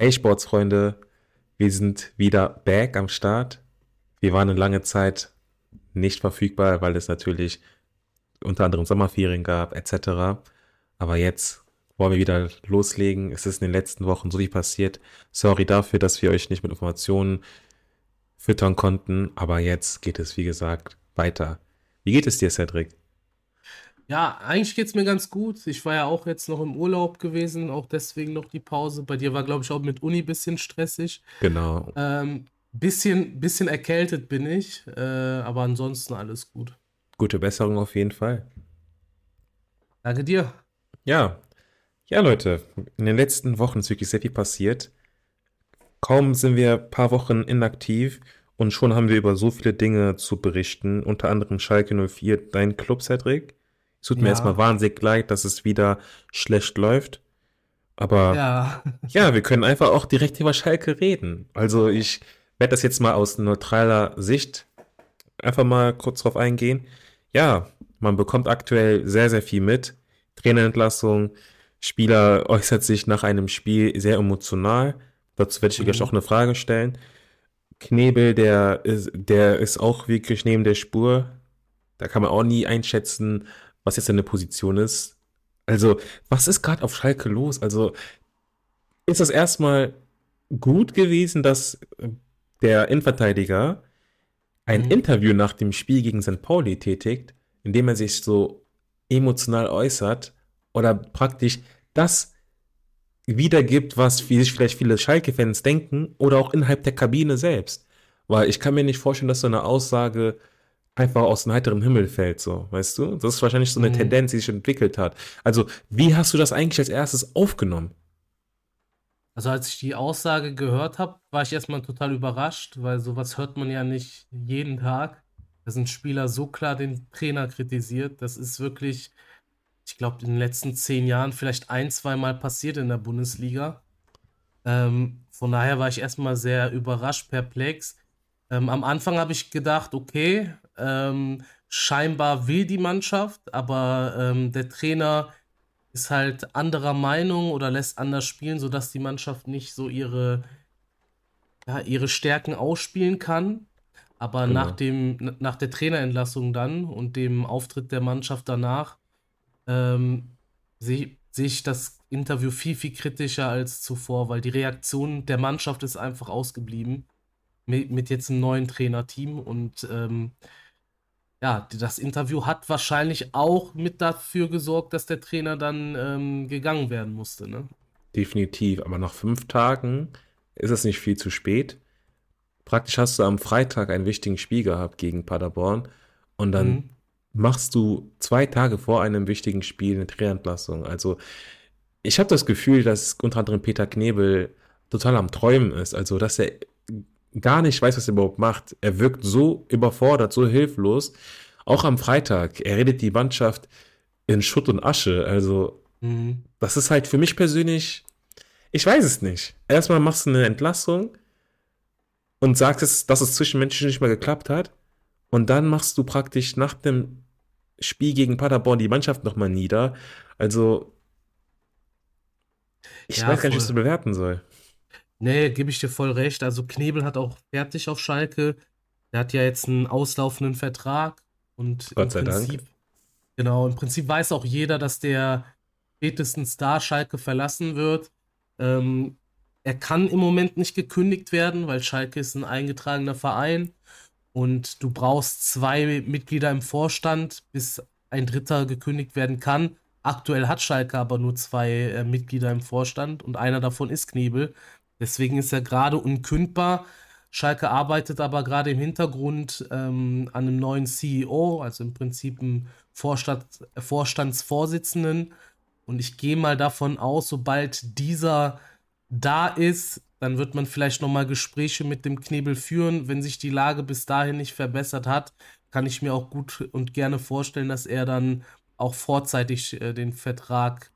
Hey Sportsfreunde, wir sind wieder back am Start. Wir waren eine lange Zeit nicht verfügbar, weil es natürlich unter anderem Sommerferien gab etc. Aber jetzt wollen wir wieder loslegen. Es ist in den letzten Wochen so viel passiert. Sorry dafür, dass wir euch nicht mit Informationen füttern konnten, aber jetzt geht es, wie gesagt, weiter. Wie geht es dir, Cedric? Ja, eigentlich geht es mir ganz gut. Ich war ja auch jetzt noch im Urlaub gewesen, auch deswegen noch die Pause. Bei dir war, glaube ich, auch mit Uni ein bisschen stressig. Genau. Ähm, bisschen, bisschen erkältet bin ich, äh, aber ansonsten alles gut. Gute Besserung auf jeden Fall. Danke dir. Ja, ja, Leute, in den letzten Wochen ist wirklich sehr viel passiert. Kaum sind wir ein paar Wochen inaktiv und schon haben wir über so viele Dinge zu berichten, unter anderem Schalke 04, dein Club, Cedric. Es tut mir erstmal wahnsinnig leid, dass es wieder schlecht läuft. Aber ja. ja, wir können einfach auch direkt über Schalke reden. Also ich werde das jetzt mal aus neutraler Sicht einfach mal kurz drauf eingehen. Ja, man bekommt aktuell sehr, sehr viel mit. Trainerentlassung, Spieler äußert sich nach einem Spiel sehr emotional. Dazu werde ich mhm. gleich auch eine Frage stellen. Knebel, der ist, der ist auch wirklich neben der Spur. Da kann man auch nie einschätzen, was jetzt seine Position ist. Also, was ist gerade auf Schalke los? Also, ist das erstmal gut gewesen, dass der Innenverteidiger ein mhm. Interview nach dem Spiel gegen St. Pauli tätigt, indem er sich so emotional äußert oder praktisch das wiedergibt, was sich vielleicht viele Schalke-Fans denken oder auch innerhalb der Kabine selbst. Weil ich kann mir nicht vorstellen, dass so eine Aussage einfach aus dem heiteren Himmel fällt, so, weißt du? Das ist wahrscheinlich so eine mhm. Tendenz, die sich entwickelt hat. Also, wie hast du das eigentlich als erstes aufgenommen? Also, als ich die Aussage gehört habe, war ich erstmal total überrascht, weil sowas hört man ja nicht jeden Tag. Da sind Spieler so klar den Trainer kritisiert. Das ist wirklich, ich glaube, in den letzten zehn Jahren vielleicht ein, zwei Mal passiert in der Bundesliga. Ähm, von daher war ich erstmal sehr überrascht, perplex. Ähm, am Anfang habe ich gedacht, okay, ähm, scheinbar will die Mannschaft, aber ähm, der Trainer ist halt anderer Meinung oder lässt anders spielen, sodass die Mannschaft nicht so ihre, ja, ihre Stärken ausspielen kann. Aber genau. nach, dem, nach der Trainerentlassung dann und dem Auftritt der Mannschaft danach ähm, sehe seh ich das Interview viel, viel kritischer als zuvor, weil die Reaktion der Mannschaft ist einfach ausgeblieben mit, mit jetzt einem neuen Trainerteam und ähm, ja, das Interview hat wahrscheinlich auch mit dafür gesorgt, dass der Trainer dann ähm, gegangen werden musste. Ne? Definitiv, aber nach fünf Tagen ist es nicht viel zu spät. Praktisch hast du am Freitag einen wichtigen Spiel gehabt gegen Paderborn und dann mhm. machst du zwei Tage vor einem wichtigen Spiel eine Trainerentlassung. Also ich habe das Gefühl, dass unter anderem Peter Knebel total am Träumen ist. Also dass er gar nicht weiß, was er überhaupt macht. Er wirkt so überfordert, so hilflos. Auch am Freitag, er redet die Mannschaft in Schutt und Asche. Also, mhm. das ist halt für mich persönlich, ich weiß es nicht. Erstmal machst du eine Entlassung und sagst, dass es zwischenmenschlich nicht mehr geklappt hat. Und dann machst du praktisch nach dem Spiel gegen Paderborn die Mannschaft nochmal nieder. Also, ich ja, weiß gar nicht, was ich bewerten soll. Nee, gebe ich dir voll recht. Also Knebel hat auch fertig auf Schalke. Der hat ja jetzt einen auslaufenden Vertrag und Gott sei Prinzip, Dank. Genau, im Prinzip weiß auch jeder, dass der spätestens da Schalke verlassen wird. Ähm, er kann im Moment nicht gekündigt werden, weil Schalke ist ein eingetragener Verein und du brauchst zwei Mitglieder im Vorstand, bis ein dritter gekündigt werden kann. Aktuell hat Schalke aber nur zwei äh, Mitglieder im Vorstand und einer davon ist Knebel. Deswegen ist er gerade unkündbar. Schalke arbeitet aber gerade im Hintergrund ähm, an einem neuen CEO, also im Prinzip einem Vorstand, Vorstandsvorsitzenden. Und ich gehe mal davon aus, sobald dieser da ist, dann wird man vielleicht nochmal Gespräche mit dem Knebel führen. Wenn sich die Lage bis dahin nicht verbessert hat, kann ich mir auch gut und gerne vorstellen, dass er dann auch vorzeitig äh, den Vertrag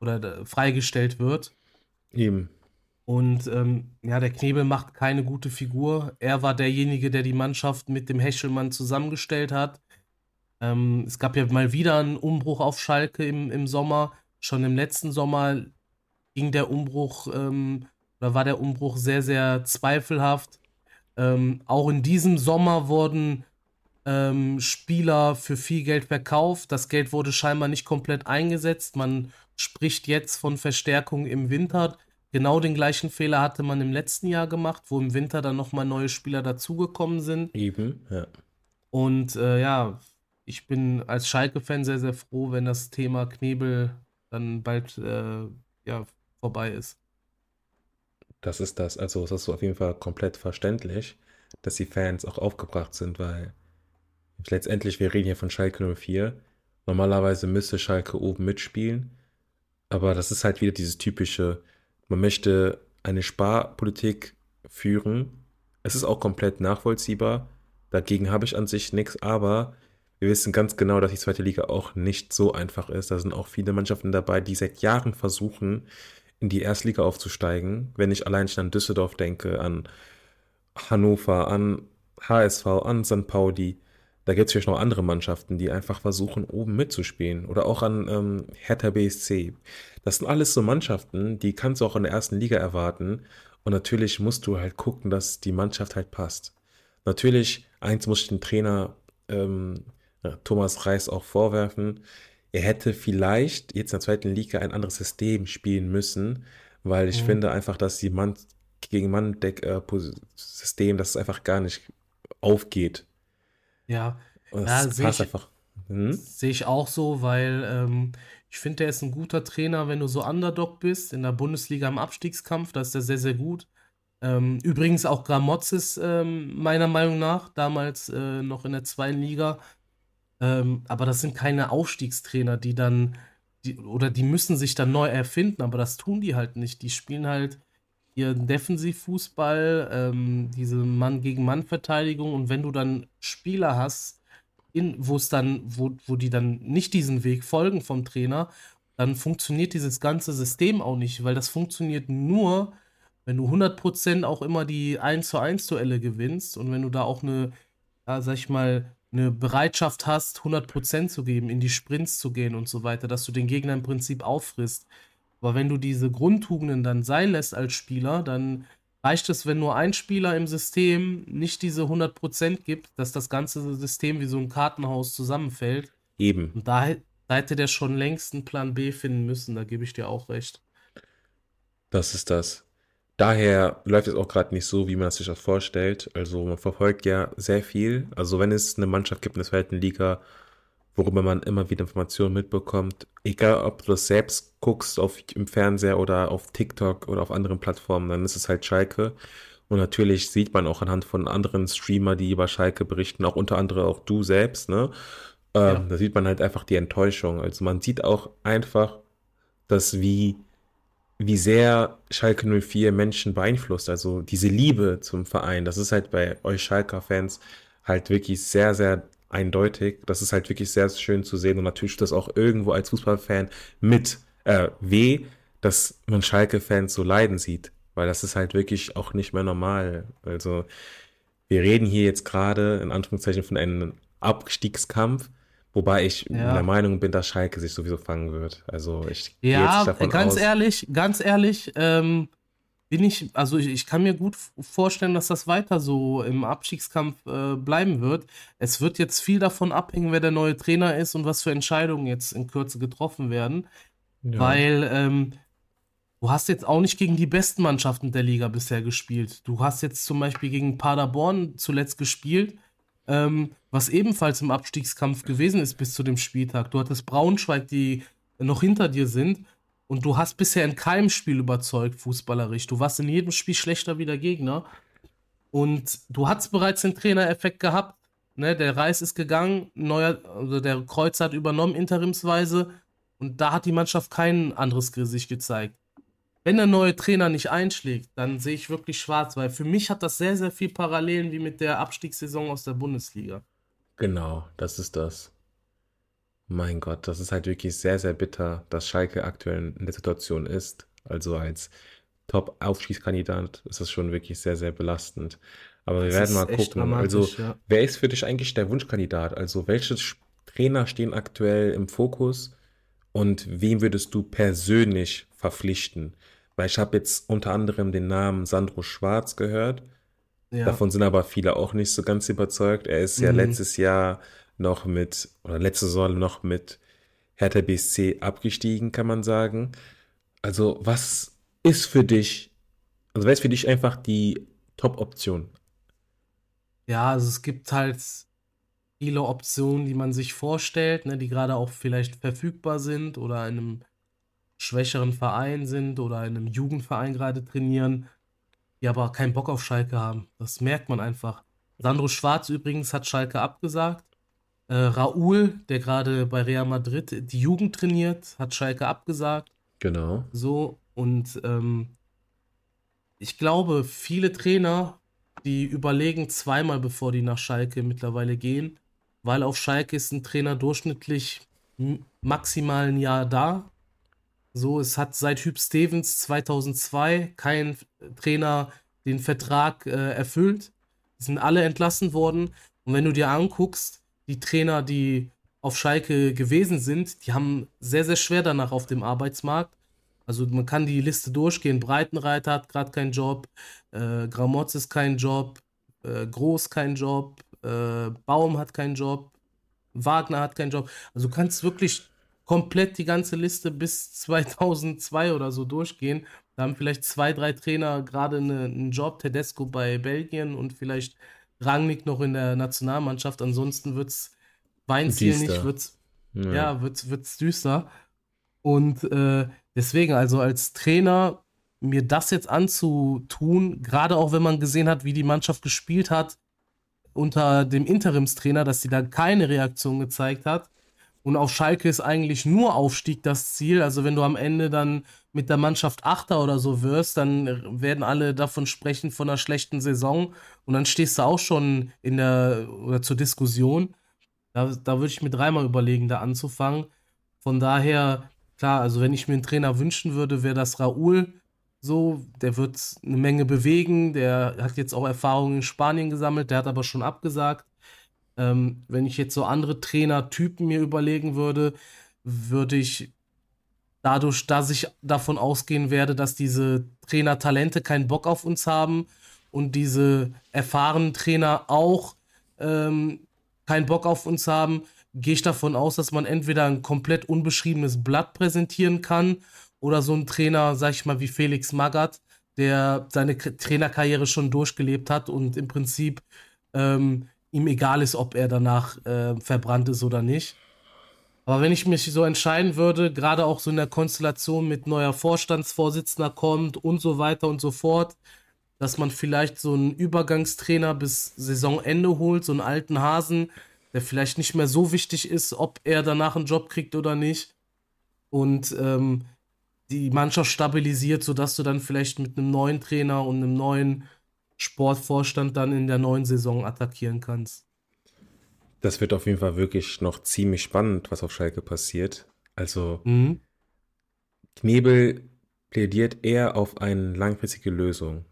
oder äh, freigestellt wird. Eben. Und ähm, ja, der Knebel macht keine gute Figur. Er war derjenige, der die Mannschaft mit dem Hechelmann zusammengestellt hat. Ähm, es gab ja mal wieder einen Umbruch auf Schalke im, im Sommer. Schon im letzten Sommer ging der Umbruch ähm, oder war der Umbruch sehr, sehr zweifelhaft. Ähm, auch in diesem Sommer wurden ähm, Spieler für viel Geld verkauft. Das Geld wurde scheinbar nicht komplett eingesetzt. Man spricht jetzt von Verstärkung im Winter. Genau den gleichen Fehler hatte man im letzten Jahr gemacht, wo im Winter dann nochmal neue Spieler dazugekommen sind. Eben, ja. Und äh, ja, ich bin als Schalke-Fan sehr, sehr froh, wenn das Thema Knebel dann bald äh, ja, vorbei ist. Das ist das. Also, das ist auf jeden Fall komplett verständlich, dass die Fans auch aufgebracht sind, weil letztendlich, wir reden hier von Schalke 04. Normalerweise müsste Schalke oben mitspielen. Aber das ist halt wieder dieses typische, man möchte eine Sparpolitik führen. Es ist auch komplett nachvollziehbar. Dagegen habe ich an sich nichts, aber wir wissen ganz genau, dass die zweite Liga auch nicht so einfach ist. Da sind auch viele Mannschaften dabei, die seit Jahren versuchen, in die Erstliga aufzusteigen. Wenn ich allein schon an Düsseldorf denke, an Hannover, an HSV, an St. Pauli, da gibt es vielleicht noch andere Mannschaften, die einfach versuchen, oben mitzuspielen. Oder auch an ähm, Hertha BSC. Das sind alles so Mannschaften, die kannst du auch in der ersten Liga erwarten. Und natürlich musst du halt gucken, dass die Mannschaft halt passt. Natürlich, eins muss ich den Trainer ähm, Thomas Reis auch vorwerfen. Er hätte vielleicht jetzt in der zweiten Liga ein anderes System spielen müssen, weil ich mhm. finde einfach, dass die Mann gegen Mann-Deck-System, äh, dass es einfach gar nicht aufgeht. Ja, ja sehe ich, hm? seh ich auch so, weil ähm, ich finde, der ist ein guter Trainer, wenn du so Underdog bist, in der Bundesliga im Abstiegskampf, da ist er sehr, sehr gut. Ähm, übrigens auch Gramozis, ähm, meiner Meinung nach, damals äh, noch in der zweiten Liga. Ähm, aber das sind keine Aufstiegstrainer, die dann, die, oder die müssen sich dann neu erfinden, aber das tun die halt nicht. Die spielen halt ihren Defensivfußball, ähm, diese Mann-gegen-Mann-Verteidigung und wenn du dann Spieler hast, wo es dann, wo, wo die dann nicht diesen Weg folgen vom Trainer, dann funktioniert dieses ganze System auch nicht, weil das funktioniert nur, wenn du 100% auch immer die 1 zu 1 Duelle gewinnst und wenn du da auch eine, ja, sag ich mal, eine Bereitschaft hast, 100% zu geben, in die Sprints zu gehen und so weiter, dass du den Gegner im Prinzip auffrisst. Aber wenn du diese Grundtugenden dann sein lässt als Spieler, dann reicht es, wenn nur ein Spieler im System nicht diese 100% gibt, dass das ganze System wie so ein Kartenhaus zusammenfällt. Eben. Und da, da hätte der schon längst einen Plan B finden müssen, da gebe ich dir auch recht. Das ist das. Daher läuft es auch gerade nicht so, wie man sich das vorstellt. Also man verfolgt ja sehr viel. Also wenn es eine Mannschaft gibt in der zweiten Liga, worüber man immer wieder Informationen mitbekommt. Egal, ob du das selbst guckst auf, im Fernseher oder auf TikTok oder auf anderen Plattformen, dann ist es halt Schalke. Und natürlich sieht man auch anhand von anderen Streamer, die über Schalke berichten, auch unter anderem auch du selbst, ne? Ähm, ja. Da sieht man halt einfach die Enttäuschung. Also man sieht auch einfach, dass wie, wie sehr Schalke 04 Menschen beeinflusst. Also diese Liebe zum Verein, das ist halt bei euch Schalker-Fans halt wirklich sehr, sehr eindeutig. Das ist halt wirklich sehr schön zu sehen und natürlich das auch irgendwo als Fußballfan mit äh, weh, dass man Schalke-Fans so leiden sieht, weil das ist halt wirklich auch nicht mehr normal. Also wir reden hier jetzt gerade in Anführungszeichen von einem Abstiegskampf, wobei ich ja. der Meinung bin, dass Schalke sich sowieso fangen wird. Also ich ja, ganz aus. ehrlich, ganz ehrlich, ähm, bin ich, also ich, ich, kann mir gut vorstellen, dass das weiter so im Abstiegskampf äh, bleiben wird. Es wird jetzt viel davon abhängen, wer der neue Trainer ist und was für Entscheidungen jetzt in Kürze getroffen werden. Ja. Weil ähm, du hast jetzt auch nicht gegen die besten Mannschaften der Liga bisher gespielt. Du hast jetzt zum Beispiel gegen Paderborn zuletzt gespielt, ähm, was ebenfalls im Abstiegskampf gewesen ist bis zu dem Spieltag. Du hattest Braunschweig, die noch hinter dir sind und du hast bisher in keinem Spiel überzeugt, fußballerisch. Du warst in jedem Spiel schlechter wie der Gegner. Und du hast bereits den Trainereffekt gehabt. Ne? Der Reis ist gegangen, neuer, also der Kreuz hat übernommen, interimsweise. Und da hat die Mannschaft kein anderes Gesicht gezeigt. Wenn der neue Trainer nicht einschlägt, dann sehe ich wirklich schwarz, weil für mich hat das sehr, sehr viel Parallelen wie mit der Abstiegssaison aus der Bundesliga. Genau, das ist das. Mein Gott, das ist halt wirklich sehr, sehr bitter, dass Schalke aktuell in der Situation ist. Also als Top-Aufstiegskandidat ist das schon wirklich sehr, sehr belastend. Aber wir werden mal gucken. Also, ja. wer ist für dich eigentlich der Wunschkandidat? Also, welche Trainer stehen aktuell im Fokus und wem würdest du persönlich verpflichten? weil ich habe jetzt unter anderem den Namen Sandro Schwarz gehört. Ja. Davon sind aber viele auch nicht so ganz überzeugt. Er ist ja Mhm. letztes Jahr noch mit, oder letzte Saison noch mit Hertha BSC abgestiegen, kann man sagen. Also, was ist für dich, also wer ist für dich einfach die Top-Option? Ja, also es gibt halt viele Optionen, die man sich vorstellt, ne, die gerade auch vielleicht verfügbar sind oder in einem schwächeren Verein sind oder in einem Jugendverein gerade trainieren, die aber keinen Bock auf Schalke haben. Das merkt man einfach. Sandro Schwarz übrigens hat Schalke abgesagt. Äh, Raúl, der gerade bei Real Madrid die Jugend trainiert, hat Schalke abgesagt. Genau. So, und ähm, ich glaube, viele Trainer, die überlegen zweimal, bevor die nach Schalke mittlerweile gehen, weil auf Schalke ist ein Trainer durchschnittlich maximal ein Jahr da. So, es hat seit Hüb Stevens 2002 kein Trainer den Vertrag äh, erfüllt. Die sind alle entlassen worden. Und wenn du dir anguckst, die Trainer, die auf Schalke gewesen sind, die haben sehr, sehr schwer danach auf dem Arbeitsmarkt. Also man kann die Liste durchgehen. Breitenreiter hat gerade keinen Job, äh, Gramotz ist kein Job, äh, Groß kein Job, äh, Baum hat keinen Job, Wagner hat keinen Job. Also du kannst wirklich komplett die ganze Liste bis 2002 oder so durchgehen. Da haben vielleicht zwei, drei Trainer gerade eine, einen Job, Tedesco bei Belgien und vielleicht Rangnick noch in der Nationalmannschaft. Ansonsten wird es Weinziel Düster. nicht, wird's, Ja. ja, wird's, wird's düster. Und äh, deswegen, also als Trainer, mir das jetzt anzutun, gerade auch wenn man gesehen hat, wie die Mannschaft gespielt hat unter dem Interimstrainer, dass sie da keine Reaktion gezeigt hat. Und auf Schalke ist eigentlich nur Aufstieg das Ziel. Also wenn du am Ende dann mit der Mannschaft Achter oder so wirst, dann werden alle davon sprechen von einer schlechten Saison. Und dann stehst du auch schon in der oder zur Diskussion. Da, da würde ich mir dreimal überlegen, da anzufangen. Von daher, klar, also wenn ich mir einen Trainer wünschen würde, wäre das Raúl. So, der wird eine Menge bewegen. Der hat jetzt auch Erfahrungen in Spanien gesammelt, der hat aber schon abgesagt. Ähm, wenn ich jetzt so andere Trainertypen mir überlegen würde, würde ich dadurch, dass ich davon ausgehen werde, dass diese Trainertalente keinen Bock auf uns haben und diese erfahrenen Trainer auch ähm, keinen Bock auf uns haben, gehe ich davon aus, dass man entweder ein komplett unbeschriebenes Blatt präsentieren kann oder so ein Trainer, sag ich mal, wie Felix Magath, der seine Trainerkarriere schon durchgelebt hat und im Prinzip ähm, ihm egal ist, ob er danach äh, verbrannt ist oder nicht. Aber wenn ich mich so entscheiden würde, gerade auch so in der Konstellation mit neuer Vorstandsvorsitzender kommt und so weiter und so fort, dass man vielleicht so einen Übergangstrainer bis Saisonende holt, so einen alten Hasen, der vielleicht nicht mehr so wichtig ist, ob er danach einen Job kriegt oder nicht. Und ähm, die Mannschaft stabilisiert, sodass du dann vielleicht mit einem neuen Trainer und einem neuen Sportvorstand dann in der neuen Saison attackieren kannst. Das wird auf jeden Fall wirklich noch ziemlich spannend, was auf Schalke passiert. Also Mhm. Knebel plädiert eher auf eine langfristige Lösung.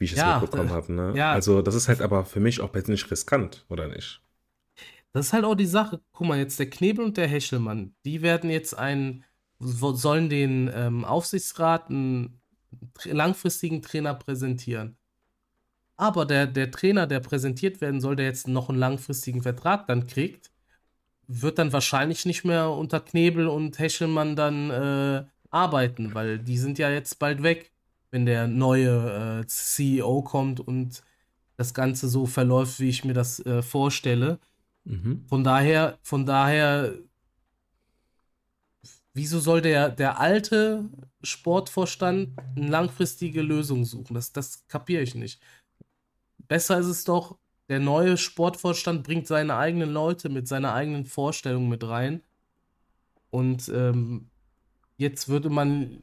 Wie ich es Ja, mitbekommen äh, habe, ne? ja. Also, das ist halt aber für mich auch persönlich riskant, oder nicht? Das ist halt auch die Sache. Guck mal, jetzt der Knebel und der Hechelmann, die werden jetzt einen, so- sollen den ähm, Aufsichtsrat einen langfristigen Trainer präsentieren. Aber der, der Trainer, der präsentiert werden soll, der jetzt noch einen langfristigen Vertrag dann kriegt, wird dann wahrscheinlich nicht mehr unter Knebel und Hechelmann dann äh, arbeiten, weil die sind ja jetzt bald weg, wenn der neue äh, CEO kommt und das Ganze so verläuft, wie ich mir das äh, vorstelle. Mhm. Von daher, von daher, wieso soll der, der alte Sportvorstand eine langfristige Lösung suchen? Das, das kapiere ich nicht. Besser ist es doch, der neue Sportvorstand bringt seine eigenen Leute mit seiner eigenen Vorstellung mit rein. Und ähm, jetzt würde man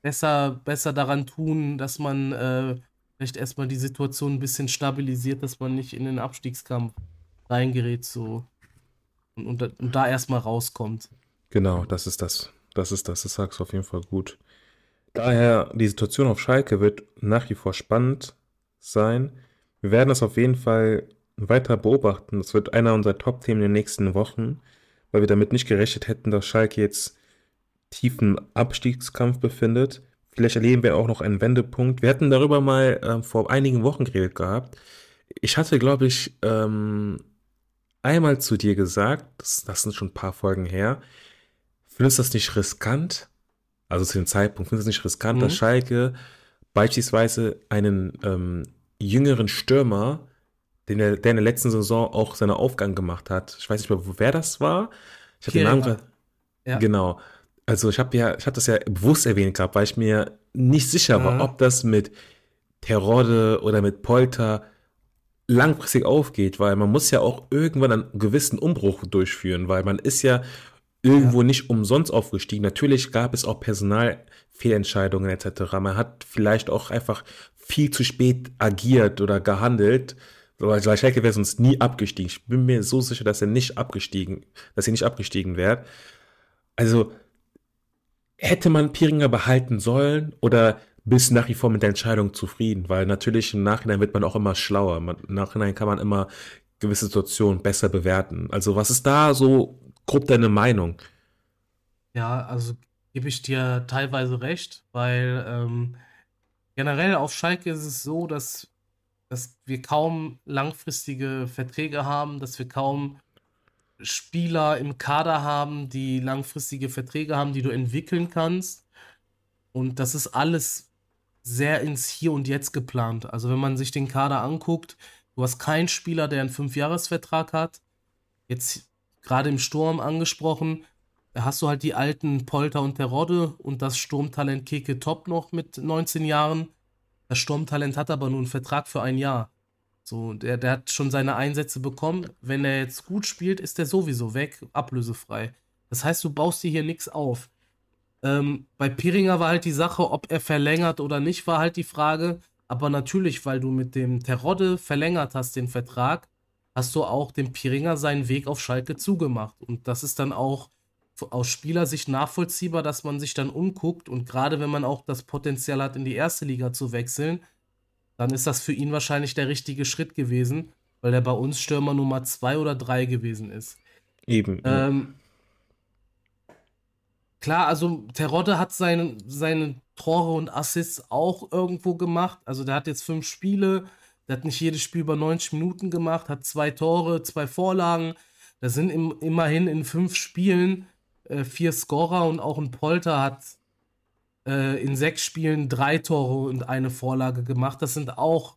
besser, besser daran tun, dass man äh, vielleicht erstmal die Situation ein bisschen stabilisiert, dass man nicht in den Abstiegskampf reingerät so und, und, und da erstmal rauskommt. Genau, das ist das. Das ist das. Das sagst du auf jeden Fall gut. Daher, die Situation auf Schalke wird nach wie vor spannend sein. Wir werden das auf jeden Fall weiter beobachten. Das wird einer unserer Top-Themen in den nächsten Wochen, weil wir damit nicht gerechnet hätten, dass Schalke jetzt tiefen Abstiegskampf befindet. Vielleicht erleben wir auch noch einen Wendepunkt. Wir hatten darüber mal ähm, vor einigen Wochen geredet gehabt. Ich hatte, glaube ich, ähm, einmal zu dir gesagt, das, das sind schon ein paar Folgen her, findest du das nicht riskant? Also zu dem Zeitpunkt, findest du es nicht riskant, mhm. dass Schalke beispielsweise einen ähm, jüngeren Stürmer, den der, der in der letzten Saison auch seinen Aufgang gemacht hat, ich weiß nicht mehr, wer das war. Ich habe den Namen ja. Genau. Also ich habe ja, ich habe das ja bewusst erwähnt gehabt, weil ich mir nicht sicher mhm. war, ob das mit Terodde oder mit Polter langfristig aufgeht, weil man muss ja auch irgendwann einen gewissen Umbruch durchführen, weil man ist ja irgendwo ja. nicht umsonst aufgestiegen. Natürlich gab es auch Personalfehlentscheidungen etc. Man hat vielleicht auch einfach viel zu spät agiert oder gehandelt, weil Schalke wäre sonst nie abgestiegen. Ich bin mir so sicher, dass er nicht abgestiegen, dass er nicht abgestiegen wäre. Also hätte man Piringer behalten sollen oder bist nach wie vor mit der Entscheidung zufrieden, weil natürlich im Nachhinein wird man auch immer schlauer. Man, Im Nachhinein kann man immer gewisse Situationen besser bewerten. Also was ist da so grob deine Meinung? Ja, also gebe ich dir teilweise recht, weil ähm, generell auf Schalke ist es so, dass, dass wir kaum langfristige Verträge haben, dass wir kaum Spieler im Kader haben, die langfristige Verträge haben, die du entwickeln kannst. Und das ist alles sehr ins Hier und Jetzt geplant. Also wenn man sich den Kader anguckt, du hast keinen Spieler, der einen Fünfjahresvertrag hat. Jetzt gerade im Sturm angesprochen, hast du halt die alten Polter und Terodde und das Sturmtalent Keke Top noch mit 19 Jahren. Das Sturmtalent hat aber nur einen Vertrag für ein Jahr. So, der, der hat schon seine Einsätze bekommen. Wenn er jetzt gut spielt, ist er sowieso weg, ablösefrei. Das heißt, du baust dir hier nichts auf. Ähm, bei Piringer war halt die Sache, ob er verlängert oder nicht, war halt die Frage. Aber natürlich, weil du mit dem Terodde verlängert hast den Vertrag, hast du auch dem Piringer seinen Weg auf Schalke zugemacht. Und das ist dann auch aus Spielersicht nachvollziehbar, dass man sich dann umguckt. Und gerade wenn man auch das Potenzial hat, in die erste Liga zu wechseln, dann ist das für ihn wahrscheinlich der richtige Schritt gewesen, weil er bei uns Stürmer Nummer zwei oder drei gewesen ist. Eben. Ähm, Klar, also Terodde hat seine, seine Tore und Assists auch irgendwo gemacht. Also der hat jetzt fünf Spiele, der hat nicht jedes Spiel über 90 Minuten gemacht, hat zwei Tore, zwei Vorlagen. Da sind im, immerhin in fünf Spielen äh, vier Scorer und auch ein Polter hat äh, in sechs Spielen drei Tore und eine Vorlage gemacht. Das sind auch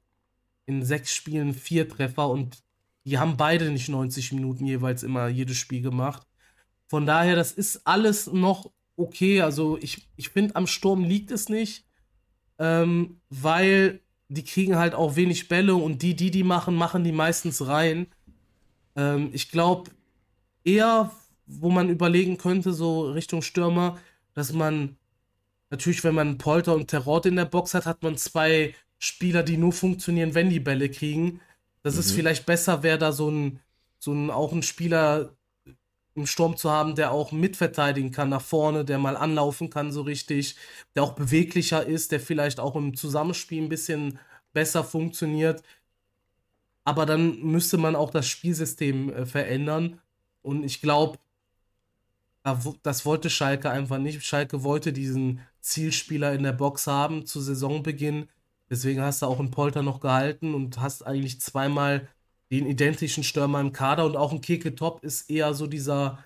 in sechs Spielen vier Treffer und die haben beide nicht 90 Minuten jeweils immer jedes Spiel gemacht. Von daher, das ist alles noch okay. Also ich, ich finde, am Sturm liegt es nicht, ähm, weil die kriegen halt auch wenig Bälle und die, die die machen, machen die meistens rein. Ähm, ich glaube eher, wo man überlegen könnte, so Richtung Stürmer, dass man natürlich, wenn man Polter und Terrot in der Box hat, hat man zwei Spieler, die nur funktionieren, wenn die Bälle kriegen. Dass mhm. es vielleicht besser wäre, da so ein, so ein, auch ein Spieler im Sturm zu haben, der auch mitverteidigen kann nach vorne, der mal anlaufen kann so richtig, der auch beweglicher ist, der vielleicht auch im Zusammenspiel ein bisschen besser funktioniert. Aber dann müsste man auch das Spielsystem äh, verändern. Und ich glaube, das wollte Schalke einfach nicht. Schalke wollte diesen Zielspieler in der Box haben zu Saisonbeginn. Deswegen hast du auch einen Polter noch gehalten und hast eigentlich zweimal den identischen Stürmer im Kader und auch ein Keke Top ist eher so dieser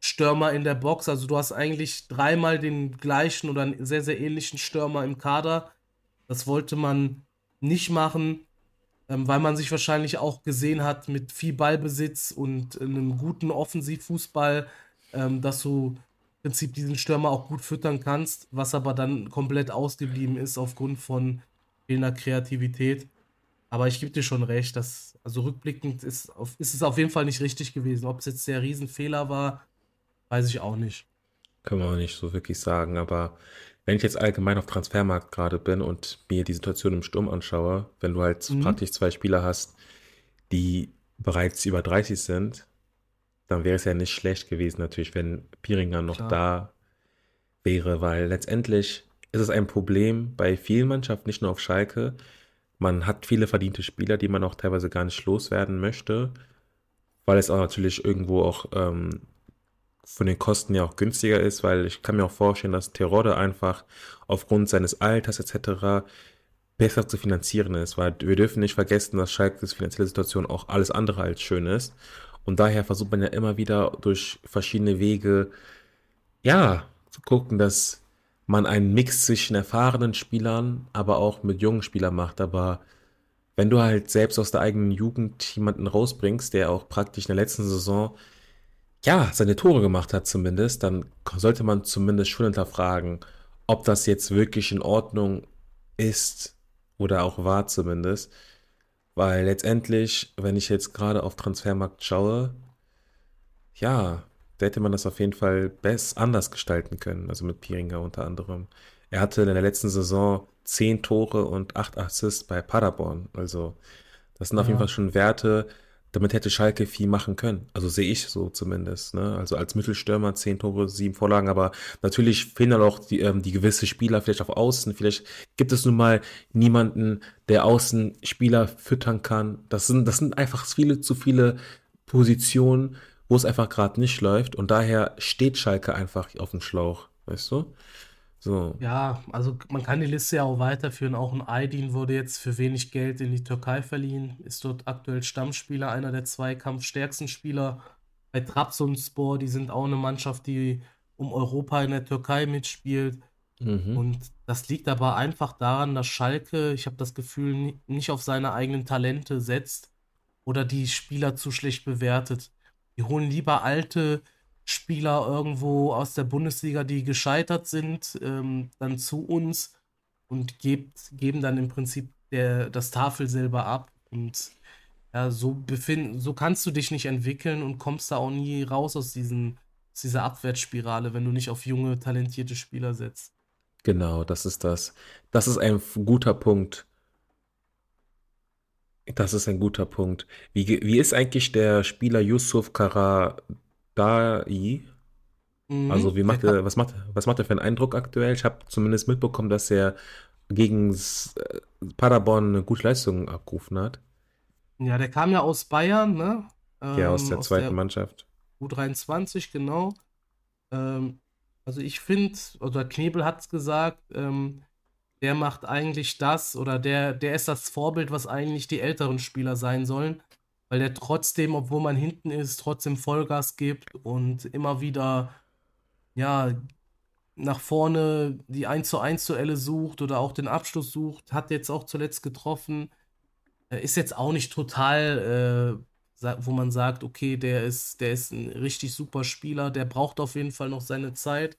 Stürmer in der Box. Also du hast eigentlich dreimal den gleichen oder einen sehr, sehr ähnlichen Stürmer im Kader. Das wollte man nicht machen, ähm, weil man sich wahrscheinlich auch gesehen hat mit viel Ballbesitz und einem guten Offensivfußball, ähm, dass du im Prinzip diesen Stürmer auch gut füttern kannst, was aber dann komplett ausgeblieben ist aufgrund von fehlender Kreativität. Aber ich gebe dir schon recht, dass, also rückblickend ist, auf, ist es auf jeden Fall nicht richtig gewesen. Ob es jetzt der Riesenfehler war, weiß ich auch nicht. Können wir auch nicht so wirklich sagen, aber wenn ich jetzt allgemein auf Transfermarkt gerade bin und mir die Situation im Sturm anschaue, wenn du halt mhm. praktisch zwei Spieler hast, die bereits über 30 sind, dann wäre es ja nicht schlecht gewesen, natürlich, wenn Piringer noch Klar. da wäre, weil letztendlich ist es ein Problem bei vielen Mannschaften, nicht nur auf Schalke, man hat viele verdiente Spieler, die man auch teilweise gar nicht loswerden möchte, weil es auch natürlich irgendwo auch ähm, von den Kosten ja auch günstiger ist, weil ich kann mir auch vorstellen, dass Terodde einfach aufgrund seines Alters etc. besser zu finanzieren ist, weil wir dürfen nicht vergessen, dass Schalkes finanzielle Situation auch alles andere als schön ist. Und daher versucht man ja immer wieder durch verschiedene Wege, ja, zu gucken, dass man einen Mix zwischen erfahrenen Spielern, aber auch mit jungen Spielern macht. Aber wenn du halt selbst aus der eigenen Jugend jemanden rausbringst, der auch praktisch in der letzten Saison ja, seine Tore gemacht hat zumindest, dann sollte man zumindest schon hinterfragen, ob das jetzt wirklich in Ordnung ist oder auch war zumindest. Weil letztendlich, wenn ich jetzt gerade auf Transfermarkt schaue, ja, da hätte man das auf jeden Fall best anders gestalten können, also mit Piringer unter anderem. Er hatte in der letzten Saison 10 Tore und 8 Assists bei Paderborn. Also, das sind auf jeden Fall schon Werte, damit hätte Schalke viel machen können. Also sehe ich so zumindest. Ne? Also als Mittelstürmer zehn Tore, sieben Vorlagen, aber natürlich fehlen dann auch die, ähm, die gewisse Spieler vielleicht auf Außen. Vielleicht gibt es nun mal niemanden, der Außen Spieler füttern kann. Das sind, das sind einfach viele zu viele Positionen, wo es einfach gerade nicht läuft und daher steht Schalke einfach auf dem Schlauch, weißt du? So. Ja, also man kann die Liste ja auch weiterführen. Auch ein Aydin wurde jetzt für wenig Geld in die Türkei verliehen, ist dort aktuell Stammspieler, einer der zwei kampfstärksten Spieler. Bei Trabzonspor, die sind auch eine Mannschaft, die um Europa in der Türkei mitspielt. Mhm. Und das liegt aber einfach daran, dass Schalke, ich habe das Gefühl, nicht auf seine eigenen Talente setzt oder die Spieler zu schlecht bewertet. Die holen lieber alte Spieler irgendwo aus der Bundesliga, die gescheitert sind, ähm, dann zu uns und gebt, geben dann im Prinzip der, das Tafel selber ab. Und ja, so befinden, so kannst du dich nicht entwickeln und kommst da auch nie raus aus, diesen, aus dieser Abwärtsspirale, wenn du nicht auf junge, talentierte Spieler setzt. Genau, das ist das. Das ist ein guter Punkt. Das ist ein guter Punkt. Wie, wie ist eigentlich der Spieler Yusuf Kara Dai. Mhm. Also wie macht er, was macht, was macht er für einen Eindruck aktuell? Ich habe zumindest mitbekommen, dass er gegen äh, Paderborn eine gute Leistung abgerufen hat. Ja, der kam ja aus Bayern, ne? ja, aus der ähm, aus zweiten der Mannschaft. U23, genau. Ähm, also ich finde, oder Knebel hat es gesagt, ähm, der macht eigentlich das oder der, der ist das Vorbild, was eigentlich die älteren Spieler sein sollen weil der trotzdem, obwohl man hinten ist, trotzdem Vollgas gibt und immer wieder, ja, nach vorne die 1 zu 1 Duelle sucht oder auch den Abschluss sucht, hat jetzt auch zuletzt getroffen. Ist jetzt auch nicht total, äh, wo man sagt, okay, der ist, der ist ein richtig super Spieler, der braucht auf jeden Fall noch seine Zeit,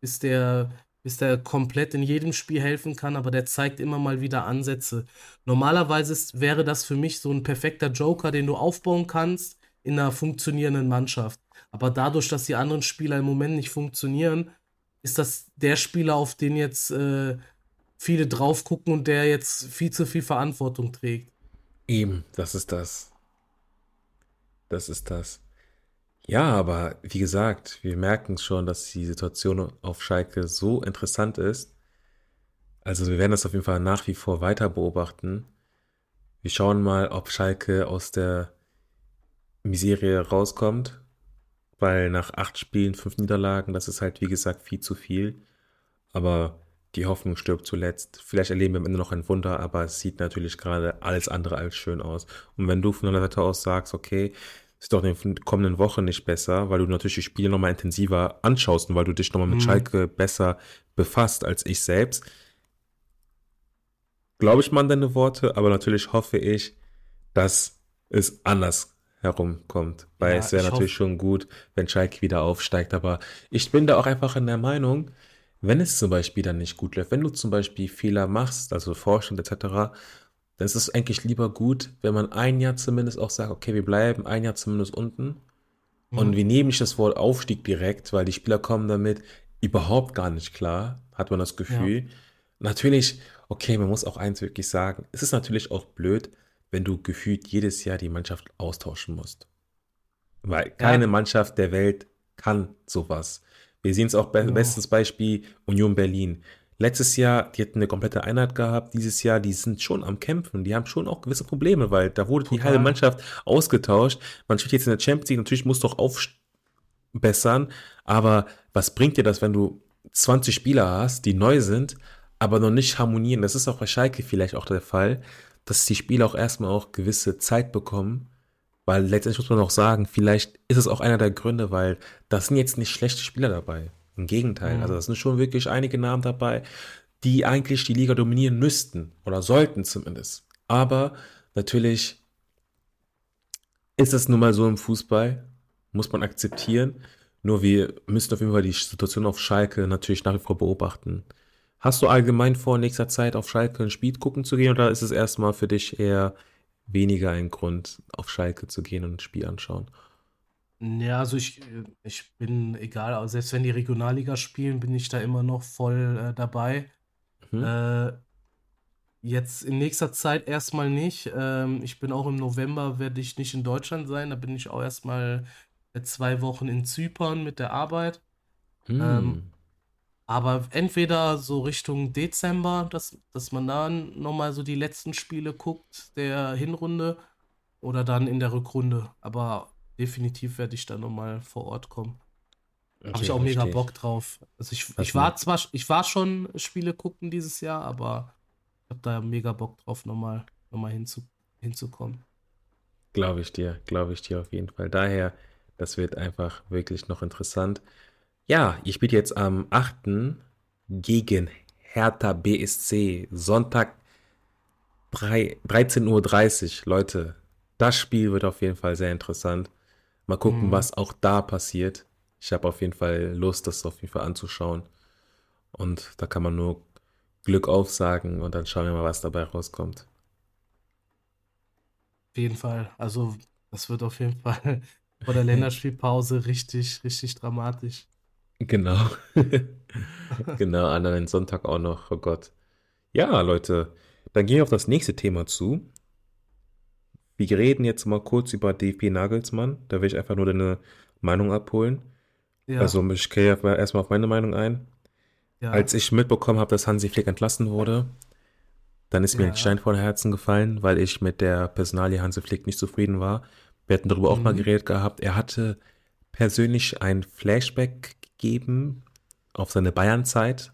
bis der bis der komplett in jedem Spiel helfen kann, aber der zeigt immer mal wieder Ansätze. Normalerweise ist, wäre das für mich so ein perfekter Joker, den du aufbauen kannst in einer funktionierenden Mannschaft. Aber dadurch, dass die anderen Spieler im Moment nicht funktionieren, ist das der Spieler, auf den jetzt äh, viele drauf gucken und der jetzt viel zu viel Verantwortung trägt. Eben, das ist das. Das ist das. Ja, aber wie gesagt, wir merken schon, dass die Situation auf Schalke so interessant ist. Also wir werden das auf jeden Fall nach wie vor weiter beobachten. Wir schauen mal, ob Schalke aus der Miserie rauskommt, weil nach acht Spielen, fünf Niederlagen, das ist halt wie gesagt viel zu viel. Aber die Hoffnung stirbt zuletzt. Vielleicht erleben wir am Ende noch ein Wunder, aber es sieht natürlich gerade alles andere als schön aus. Und wenn du von deiner Seite aus sagst, okay, ist doch in den kommenden Wochen nicht besser, weil du natürlich die Spiele nochmal intensiver anschaust und weil du dich nochmal mit mhm. Schalke besser befasst als ich selbst. Glaube ich mal an deine Worte, aber natürlich hoffe ich, dass es anders herumkommt, weil ja, es wäre natürlich schon gut, wenn Schalke wieder aufsteigt, aber ich bin da auch einfach in der Meinung, wenn es zum Beispiel dann nicht gut läuft, wenn du zum Beispiel Fehler machst, also Forschung etc., dann ist es eigentlich lieber gut, wenn man ein Jahr zumindest auch sagt, okay, wir bleiben ein Jahr zumindest unten. Mhm. Und wir nehmen nicht das Wort Aufstieg direkt, weil die Spieler kommen damit überhaupt gar nicht klar, hat man das Gefühl. Ja. Natürlich, okay, man muss auch eins wirklich sagen, es ist natürlich auch blöd, wenn du gefühlt jedes Jahr die Mannschaft austauschen musst. Weil keine ja. Mannschaft der Welt kann sowas. Wir sehen es auch be ja. bestes Beispiel Union Berlin. Letztes Jahr, die hatten eine komplette Einheit gehabt. Dieses Jahr, die sind schon am Kämpfen. Die haben schon auch gewisse Probleme, weil da wurde Total. die halbe Mannschaft ausgetauscht. Man spielt jetzt in der Champions League. Natürlich muss doch auf, bessern. Aber was bringt dir das, wenn du 20 Spieler hast, die neu sind, aber noch nicht harmonieren? Das ist auch bei Schalke vielleicht auch der Fall, dass die Spieler auch erstmal auch gewisse Zeit bekommen. Weil letztendlich muss man auch sagen, vielleicht ist es auch einer der Gründe, weil das sind jetzt nicht schlechte Spieler dabei. Im Gegenteil, mhm. also das sind schon wirklich einige Namen dabei, die eigentlich die Liga dominieren müssten oder sollten zumindest. Aber natürlich ist es nun mal so im Fußball, muss man akzeptieren. Nur wir müssen auf jeden Fall die Situation auf Schalke natürlich nach wie vor beobachten. Hast du allgemein vor, in nächster Zeit auf Schalke ein Spiel gucken zu gehen oder ist es erstmal für dich eher weniger ein Grund, auf Schalke zu gehen und ein Spiel anschauen? Ja, also ich, ich bin egal, also selbst wenn die Regionalliga spielen, bin ich da immer noch voll äh, dabei. Mhm. Äh, jetzt in nächster Zeit erstmal nicht. Ähm, ich bin auch im November, werde ich nicht in Deutschland sein. Da bin ich auch erstmal äh, zwei Wochen in Zypern mit der Arbeit. Mhm. Ähm, aber entweder so Richtung Dezember, dass, dass man dann nochmal so die letzten Spiele guckt der Hinrunde oder dann in der Rückrunde. Aber definitiv werde ich da nochmal vor Ort kommen. Okay, Habe ich auch mega Bock drauf. Also ich, ich war zwar, ich war schon Spiele gucken dieses Jahr, aber ich habe da mega Bock drauf, nochmal noch mal hinzu, hinzukommen. Glaube ich dir, glaube ich dir auf jeden Fall. Daher, das wird einfach wirklich noch interessant. Ja, ihr spielt jetzt am 8. gegen Hertha BSC. Sonntag 13.30 Uhr. Leute, das Spiel wird auf jeden Fall sehr interessant. Mal gucken, mhm. was auch da passiert. Ich habe auf jeden Fall Lust, das auf jeden Fall anzuschauen. Und da kann man nur Glück aufsagen und dann schauen wir mal, was dabei rauskommt. Auf jeden Fall. Also, das wird auf jeden Fall vor der Länderspielpause richtig, richtig dramatisch. Genau. genau, an einem Sonntag auch noch. Oh Gott. Ja, Leute, dann gehen wir auf das nächste Thema zu. Wir reden jetzt mal kurz über DFB Nagelsmann. Da will ich einfach nur deine Meinung abholen. Ja. Also ich gehe erstmal auf meine Meinung ein. Ja. Als ich mitbekommen habe, dass Hansi Flick entlassen wurde, dann ist mir ja. ein Stein vor den Herzen gefallen, weil ich mit der Personalie Hansi Flick nicht zufrieden war. Wir hatten darüber mhm. auch mal mhm. geredet gehabt. Er hatte persönlich ein Flashback gegeben auf seine Bayern-Zeit,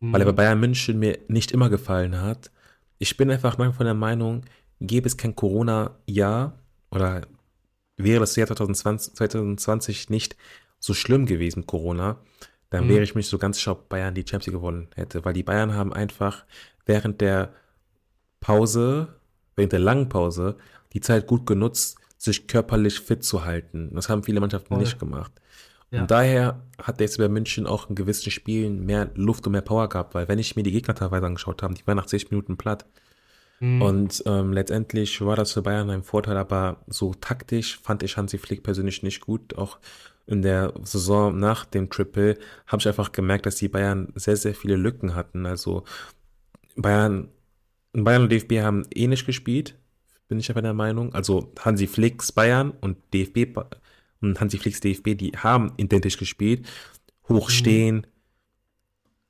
mhm. weil er bei Bayern München mir nicht immer gefallen hat. Ich bin einfach manchmal von der Meinung, gäbe es kein Corona-Jahr oder wäre das Jahr 2020, 2020 nicht so schlimm gewesen, Corona, dann mhm. wäre ich mich so ganz sicher, ob Bayern die Champions League gewonnen hätte, weil die Bayern haben einfach während der Pause, während der langen Pause, die Zeit gut genutzt, sich körperlich fit zu halten. Das haben viele Mannschaften Voll. nicht gemacht. Ja. Und daher hat der bei München auch in gewissen Spielen mehr Luft und mehr Power gehabt, weil wenn ich mir die Gegner teilweise angeschaut habe, die waren nach 60 Minuten platt. Mhm. Und ähm, letztendlich war das für Bayern ein Vorteil, aber so taktisch fand ich Hansi Flick persönlich nicht gut. Auch in der Saison nach dem Triple habe ich einfach gemerkt, dass die Bayern sehr, sehr viele Lücken hatten. Also Bayern, Bayern und DFB haben ähnlich gespielt, bin ich aber der Meinung. Also Hansi Flicks Bayern und DFB und Hansi Flicks DFB, die haben identisch gespielt. Hochstehen, mhm.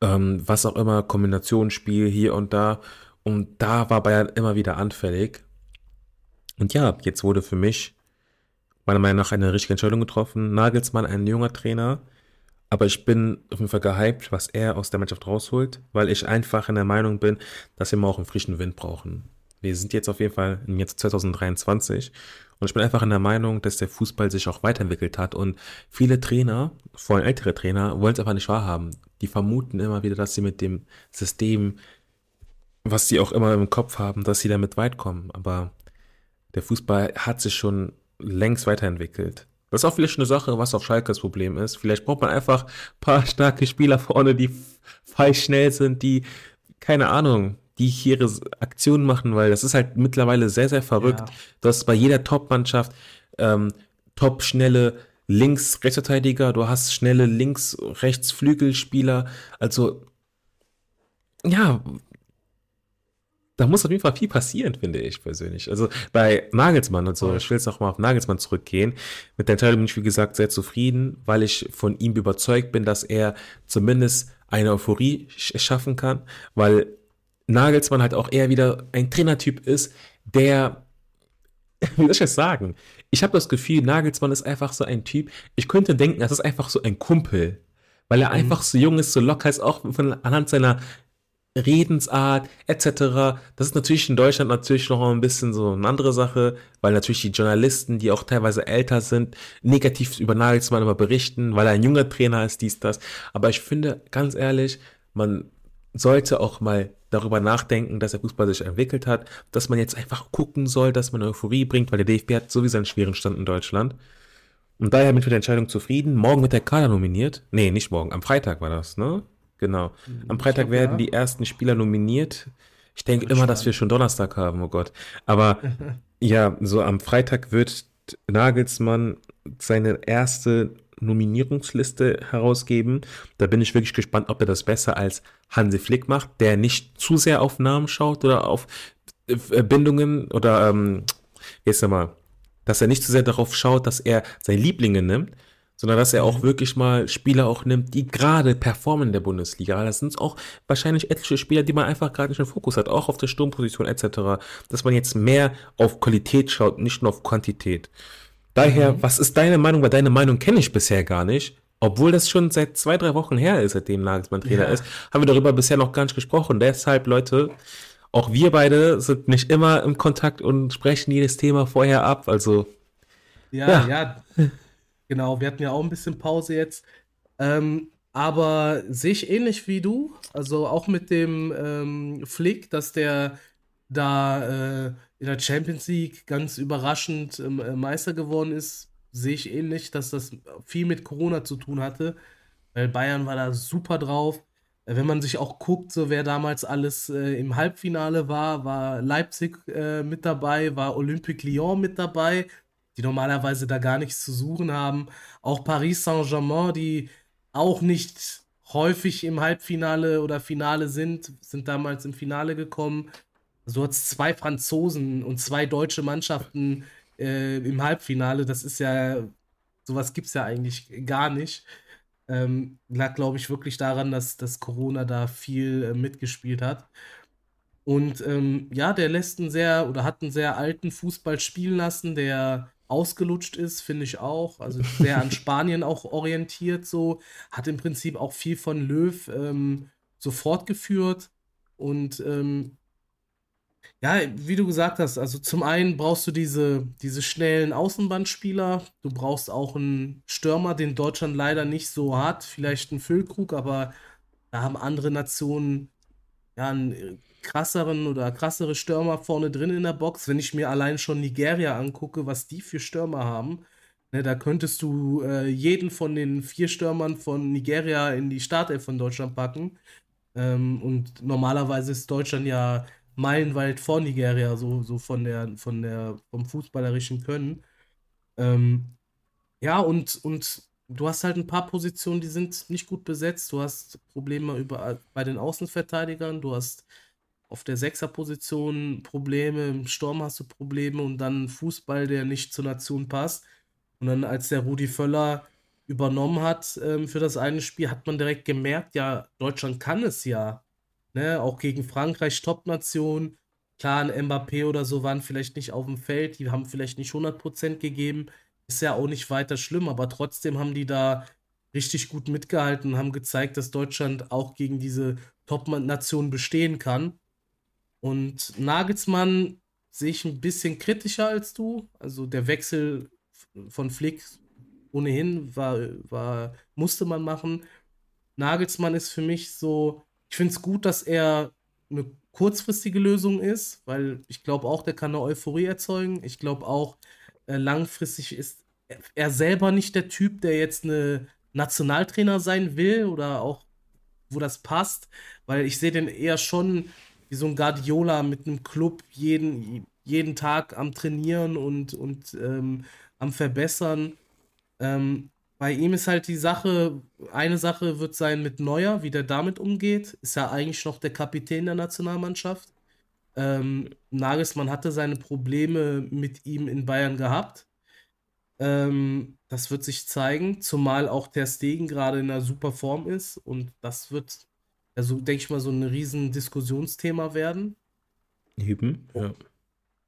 ähm, was auch immer, Kombinationsspiel hier und da. Und da war Bayern immer wieder anfällig. Und ja, jetzt wurde für mich meiner Meinung nach eine richtige Entscheidung getroffen. Nagelsmann, ein junger Trainer. Aber ich bin auf jeden Fall gehypt, was er aus der Mannschaft rausholt, weil ich einfach in der Meinung bin, dass wir mal auch einen frischen Wind brauchen. Wir sind jetzt auf jeden Fall im Jahr 2023 und ich bin einfach in der Meinung, dass der Fußball sich auch weiterentwickelt hat und viele Trainer, vor allem ältere Trainer, wollen es einfach nicht wahrhaben. Die vermuten immer wieder, dass sie mit dem System was sie auch immer im Kopf haben, dass sie damit weit kommen. Aber der Fußball hat sich schon längst weiterentwickelt. Das ist auch vielleicht eine Sache, was auf Schalke das Problem ist. Vielleicht braucht man einfach ein paar starke Spieler vorne, die falsch schnell sind, die, keine Ahnung, die hier ihre Aktionen machen, weil das ist halt mittlerweile sehr, sehr verrückt. Ja. Du hast bei jeder Top-Mannschaft ähm, top schnelle Links-Rechtsverteidiger, du hast schnelle Links-Rechts-Flügelspieler. Also, ja, da muss auf jeden Fall viel passieren, finde ich persönlich. Also bei Nagelsmann und so, ich will jetzt noch mal auf Nagelsmann zurückgehen. Mit der Entscheidung bin ich, wie gesagt, sehr zufrieden, weil ich von ihm überzeugt bin, dass er zumindest eine Euphorie schaffen kann, weil Nagelsmann halt auch eher wieder ein Trainertyp ist, der wie soll ich das sagen? Ich habe das Gefühl, Nagelsmann ist einfach so ein Typ. Ich könnte denken, das ist einfach so ein Kumpel, weil er Mhm. einfach so jung ist, so locker ist, auch von, anhand seiner Redensart etc. Das ist natürlich in Deutschland natürlich noch ein bisschen so eine andere Sache, weil natürlich die Journalisten, die auch teilweise älter sind, negativ über Nagelsmann immer berichten, weil er ein junger Trainer ist, dies, das. Aber ich finde, ganz ehrlich, man sollte auch mal darüber nachdenken, dass der Fußball sich entwickelt hat, dass man jetzt einfach gucken soll, dass man Euphorie bringt, weil der DFB hat sowieso einen schweren Stand in Deutschland. Und daher bin ich mit der Entscheidung zufrieden. Morgen wird der Kader nominiert. Nee, nicht morgen. Am Freitag war das, ne? Genau. Am Ich Freitag glaub, werden ja. die ersten Spieler nominiert. Ich denke immer, dass wir schon Donnerstag haben, oh Gott. Aber ja, so am Freitag wird Nagelsmann seine erste Nominierungsliste herausgeben. Da bin ich wirklich gespannt, ob er das besser als Hansi Flick macht, der nicht zu sehr auf Namen schaut oder auf äh, Bindungen oder ähm, jetzt mal, dass er nicht zu sehr darauf schaut, dass er seine Lieblinge nimmt, sondern dass er auch Mhm. wirklich mal Spieler auch nimmt, die gerade performen in der Bundesliga. Das sind auch wahrscheinlich etliche Spieler, die man einfach gerade nicht im Fokus hat, auch auf der Sturmposition etc. Dass man jetzt mehr auf Qualität schaut, nicht nur auf Quantität. Daher, Mhm. was ist deine Meinung? Weil deine Meinung kenne ich bisher gar nicht. Obwohl das schon seit zwei, drei Wochen her ist, seitdem Nagelsmann Trainer Ja. ist, haben wir darüber bisher noch gar nicht gesprochen. Deshalb, Leute, auch wir beide sind nicht immer im Kontakt und sprechen jedes Thema vorher ab. Also, Ja, ja. ja, genau. Wir hatten ja auch ein bisschen Pause jetzt. Ähm, aber sehe ich ähnlich wie du. Also auch mit dem ähm, Flick, dass der da äh, in der Champions League ganz überraschend ähm, äh, Meister geworden ist, sehe ich ähnlich, dass das viel mit Corona zu tun hatte. Weil Bayern war da super drauf. Äh, Wenn man sich auch guckt, so wer damals alles äh, im Halbfinale war, war Leipzig äh, mit dabei, war Olympique Lyon mit dabei, die normalerweise da gar nichts zu suchen haben. Auch Paris Saint-Germain, die auch nicht häufig im Halbfinale oder Finale sind, sind damals im Finale gekommen. So hat es zwei Franzosen und zwei deutsche Mannschaften äh, im Halbfinale. Das ist ja, sowas gibt es ja eigentlich gar nicht. Ähm, lag, glaube ich, wirklich daran, dass, dass Corona da viel äh, mitgespielt hat. Und ähm, ja, der lässt einen sehr oder hat einen sehr alten Fußball spielen lassen, der ausgelutscht ist, finde ich auch. Also sehr an Spanien auch orientiert, so. Hat im Prinzip auch viel von Löw ähm, so fortgeführt. Und ähm, ja, wie du gesagt hast, also zum einen brauchst du diese, diese schnellen Außenbandspieler, du brauchst auch einen Stürmer, den Deutschland leider nicht so hat, vielleicht einen Füllkrug, aber da haben andere Nationen ja einen äh, krasseren oder krassere Stürmer vorne drin in der Box. Wenn ich mir allein schon Nigeria angucke, was die für Stürmer haben, ne, da könntest du äh, jeden von den vier Stürmern von Nigeria in die Startelf von Deutschland packen. Ähm, und normalerweise ist Deutschland ja meilenweit vor Nigeria, so, so von der, von der, vom fußballerischen Können. Ähm, ja, und, und du hast halt ein paar Positionen, die sind nicht gut besetzt. Du hast Probleme über, bei den Außenverteidigern, du hast auf der Sechserposition Probleme, im Sturm hast du Probleme und dann Fußball, der nicht zur Nation passt. Und dann, als der Rudi Völler übernommen hat ähm, für das eine Spiel, hat man direkt gemerkt, ja, Deutschland kann es ja. Ne? Auch gegen Frankreich, Top-Nation. Klar, ein Mbappé oder so waren vielleicht nicht auf dem Feld, die haben vielleicht nicht 100% gegeben. Ist ja auch nicht weiter schlimm, aber trotzdem haben die da richtig gut mitgehalten und haben gezeigt, dass Deutschland auch gegen diese Top-Nation bestehen kann. Und Nagelsmann sehe ich ein bisschen kritischer als du. Also der Wechsel von Flick ohnehin war, war, musste man machen. Nagelsmann ist für mich so, ich finde es gut, dass er eine kurzfristige Lösung ist, weil ich glaube auch, der kann eine Euphorie erzeugen. Ich glaube auch, äh, langfristig ist er selber nicht der Typ, der jetzt eine Nationaltrainer sein will oder auch, wo das passt, weil ich sehe den eher schon wie so ein Guardiola mit einem Club jeden, jeden Tag am Trainieren und, und ähm, am Verbessern. Ähm, bei ihm ist halt die Sache, eine Sache wird sein mit Neuer, wie der damit umgeht. Ist ja eigentlich noch der Kapitän der Nationalmannschaft. Ähm, Nagelsmann hatte seine Probleme mit ihm in Bayern gehabt. Ähm, das wird sich zeigen, zumal auch Ter Stegen gerade in einer super Form ist und das wird, also denke ich mal, so ein riesen Diskussionsthema werden. Eben, ja.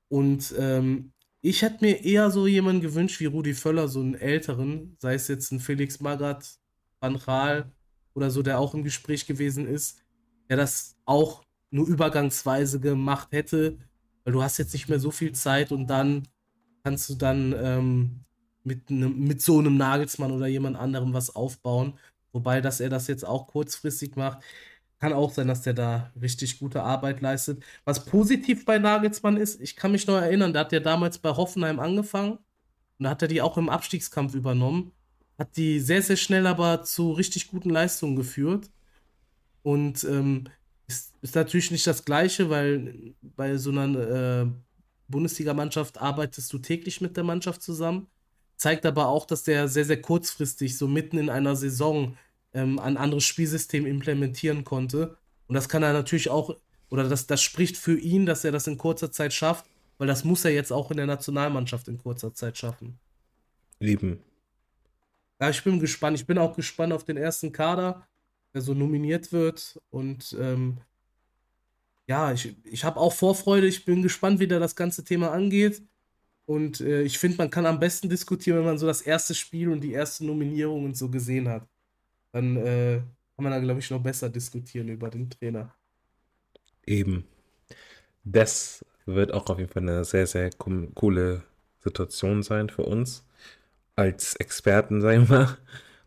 Und ähm, ich hätte mir eher so jemanden gewünscht wie Rudi Völler, so einen älteren, sei es jetzt ein Felix Magath, Van Raal oder so, der auch im Gespräch gewesen ist, der das auch nur übergangsweise gemacht hätte, weil du hast jetzt nicht mehr so viel Zeit und dann kannst du dann ähm, mit, ne, mit so einem Nagelsmann oder jemand anderem was aufbauen. Wobei, dass er das jetzt auch kurzfristig macht, kann auch sein, dass der da richtig gute Arbeit leistet. Was positiv bei Nagelsmann ist, ich kann mich noch erinnern, der hat ja damals bei Hoffenheim angefangen und da hat er die auch im Abstiegskampf übernommen. Hat die sehr, sehr schnell aber zu richtig guten Leistungen geführt. Und ähm, ist, ist natürlich nicht das Gleiche, weil bei so einer äh, Bundesligamannschaft arbeitest du täglich mit der Mannschaft zusammen. Zeigt aber auch, dass der sehr, sehr kurzfristig, so mitten in einer Saison, ähm, ein anderes Spielsystem implementieren konnte. Und das kann er natürlich auch, oder das, das spricht für ihn, dass er das in kurzer Zeit schafft, weil das muss er jetzt auch in der Nationalmannschaft in kurzer Zeit schaffen. Lieben. Ja, ich bin gespannt. Ich bin auch gespannt auf den ersten Kader, der so nominiert wird. Und ähm, ja, ich, ich habe auch Vorfreude. Ich bin gespannt, wie der das ganze Thema angeht. Und äh, ich finde, man kann am besten diskutieren, wenn man so das erste Spiel und die erste Nominierung und so gesehen hat dann äh, kann man da, glaube ich, noch besser diskutieren über den Trainer. Eben. Das wird auch auf jeden Fall eine sehr, sehr coole Situation sein für uns als Experten, sagen wir mal,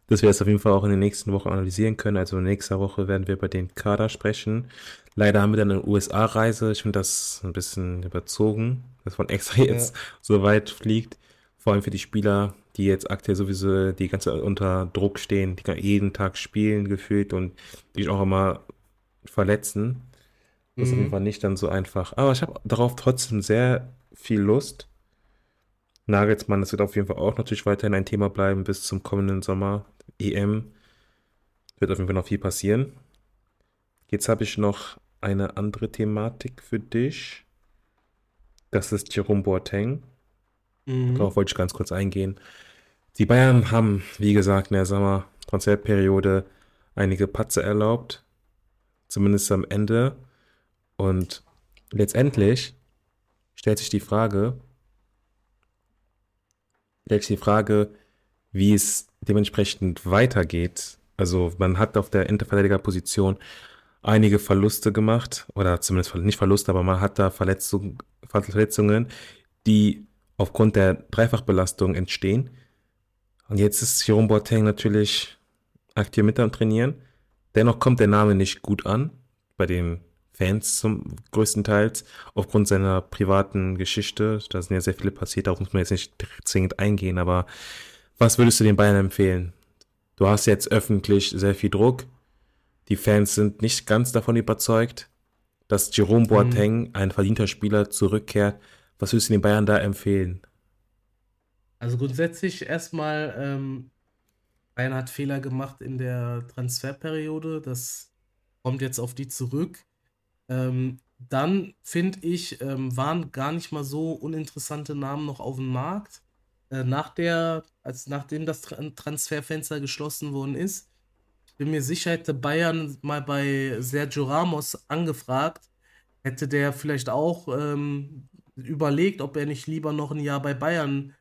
dass wir es auf jeden Fall auch in den nächsten Wochen analysieren können. Also nächste Woche werden wir über den Kader sprechen. Leider haben wir dann eine USA-Reise. Ich finde das ein bisschen überzogen, dass man extra jetzt ja. so weit fliegt. Vor allem für die Spieler, die jetzt aktuell sowieso die ganze unter Druck stehen, die jeden Tag spielen gefühlt und die sich auch immer verletzen. Das ist auf jeden mhm. Fall nicht dann so einfach. Aber ich habe darauf trotzdem sehr viel Lust. Nagelsmann, das wird auf jeden Fall auch natürlich weiterhin ein Thema bleiben bis zum kommenden Sommer. EM. Wird auf jeden Fall noch viel passieren. Jetzt habe ich noch eine andere Thematik für dich. Das ist Jerome Boateng. Mhm. Darauf wollte ich ganz kurz eingehen. Die Bayern haben, wie gesagt, in der Sommertransferperiode einige Patze erlaubt. Zumindest am Ende. Und letztendlich stellt sich die Frage, stellt sich die Frage, wie es dementsprechend weitergeht. Also man hat auf der Interverteidigerposition einige Verluste gemacht, oder zumindest nicht Verluste, aber man hat da Verletzung, Verletzungen, die aufgrund der Dreifachbelastung entstehen. Und jetzt ist Jerome Boateng natürlich aktiv mit am Trainieren. Dennoch kommt der Name nicht gut an bei den Fans zum größten Teils aufgrund seiner privaten Geschichte. Da sind ja sehr viele passiert, darauf muss man jetzt nicht zwingend eingehen, aber was würdest du den Bayern empfehlen? Du hast jetzt öffentlich sehr viel Druck. Die Fans sind nicht ganz davon überzeugt, dass Jerome mhm. Boateng, mhm. ein verdienter Spieler, zurückkehrt. Was würdest du den Bayern da empfehlen? Also grundsätzlich erstmal, ähm, Bayern hat Fehler gemacht in der Transferperiode. Das kommt jetzt auf die zurück. Ähm, dann finde ich, ähm, waren gar nicht mal so uninteressante Namen noch auf dem Markt. Äh, nach der, als nachdem das Transferfenster geschlossen worden ist, bin mir sicher, hätte Bayern mal bei Sergio Ramos angefragt, hätte der vielleicht auch ähm, überlegt, ob er nicht lieber noch ein Jahr bei Bayern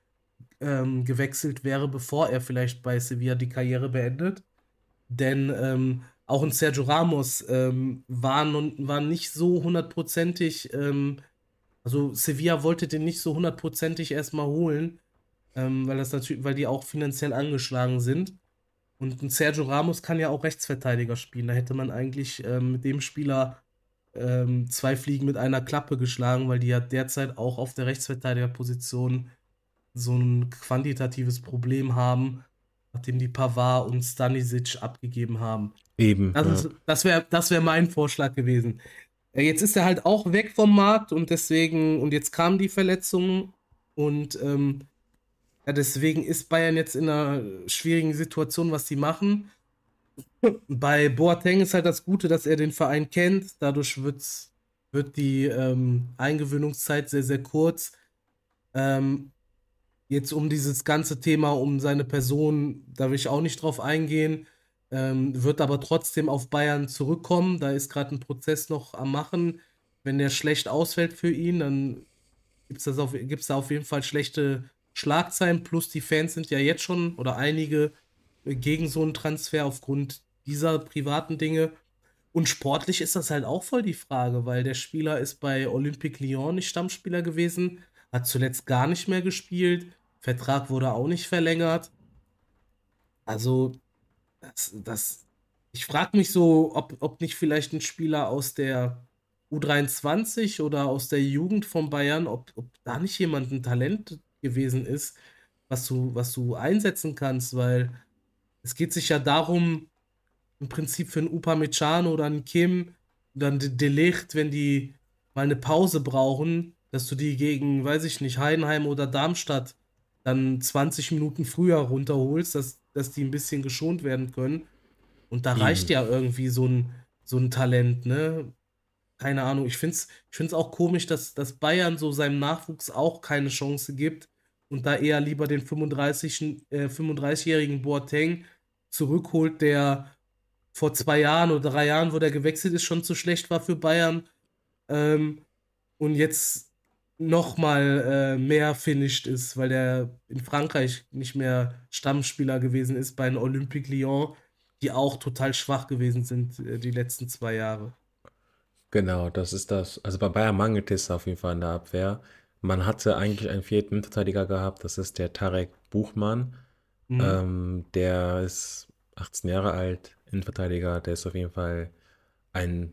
ähm, gewechselt wäre, bevor er vielleicht bei Sevilla die Karriere beendet. Denn ähm, auch ein Sergio Ramos ähm, war, nun, war nicht so hundertprozentig, ähm, also Sevilla wollte den nicht so hundertprozentig erstmal holen, ähm, weil das natürlich, weil die auch finanziell angeschlagen sind. Und ein Sergio Ramos kann ja auch Rechtsverteidiger spielen. Da hätte man eigentlich ähm, mit dem Spieler ähm, zwei Fliegen mit einer Klappe geschlagen, weil die ja derzeit auch auf der Rechtsverteidigerposition so ein quantitatives Problem haben, nachdem die Pavard und Stanisic abgegeben haben. Eben. Das, ja. das wäre das wär mein Vorschlag gewesen. Jetzt ist er halt auch weg vom Markt und deswegen, und jetzt kamen die Verletzungen und ähm, ja, deswegen ist Bayern jetzt in einer schwierigen Situation, was sie machen. Bei Boateng ist halt das Gute, dass er den Verein kennt. Dadurch wird's, wird die ähm, Eingewöhnungszeit sehr, sehr kurz. Ähm, jetzt um dieses ganze Thema, um seine Person, da will ich auch nicht drauf eingehen. Ähm, wird aber trotzdem auf Bayern zurückkommen. Da ist gerade ein Prozess noch am Machen. Wenn der schlecht ausfällt für ihn, dann gibt es da auf jeden Fall schlechte Schlagzeilen. Plus die Fans sind ja jetzt schon oder einige gegen so einen Transfer aufgrund dieser privaten Dinge. Und sportlich ist das halt auch voll die Frage, weil der Spieler ist bei Olympique Lyon nicht Stammspieler gewesen, hat zuletzt gar nicht mehr gespielt, Vertrag wurde auch nicht verlängert. Also, das, das ich frage mich so, ob, ob nicht vielleicht ein Spieler aus der U23 oder aus der Jugend von Bayern, ob, ob da nicht jemand ein Talent gewesen ist, was du, was du einsetzen kannst, weil es geht sich ja darum, im Prinzip für einen Upamecano oder einen Kim oder einen Delicht, wenn die mal eine Pause brauchen, dass du die gegen, weiß ich nicht, Heidenheim oder Darmstadt dann 20 Minuten früher runterholst, dass, dass die ein bisschen geschont werden können. Und da mhm. reicht ja irgendwie so ein, so ein Talent, ne? Keine Ahnung. Ich finde es ich find's auch komisch, dass, dass Bayern so seinem Nachwuchs auch keine Chance gibt und da eher lieber den 35, äh, 35-jährigen Boateng zurückholt, der vor zwei Jahren oder drei Jahren, wo der gewechselt ist, schon zu schlecht war für Bayern. Ähm, und jetzt noch mal äh, mehr finished ist, weil der in Frankreich nicht mehr Stammspieler gewesen ist bei den Olympique Lyon, die auch total schwach gewesen sind äh, die letzten zwei Jahre. Genau, das ist das. Also bei Bayern mangelt es auf jeden Fall in der Abwehr. Man hatte eigentlich einen vierten Verteidiger gehabt, das ist der Tarek Buchmann. Mhm. Ähm, der ist 18 Jahre alt, Innenverteidiger, der ist auf jeden Fall ein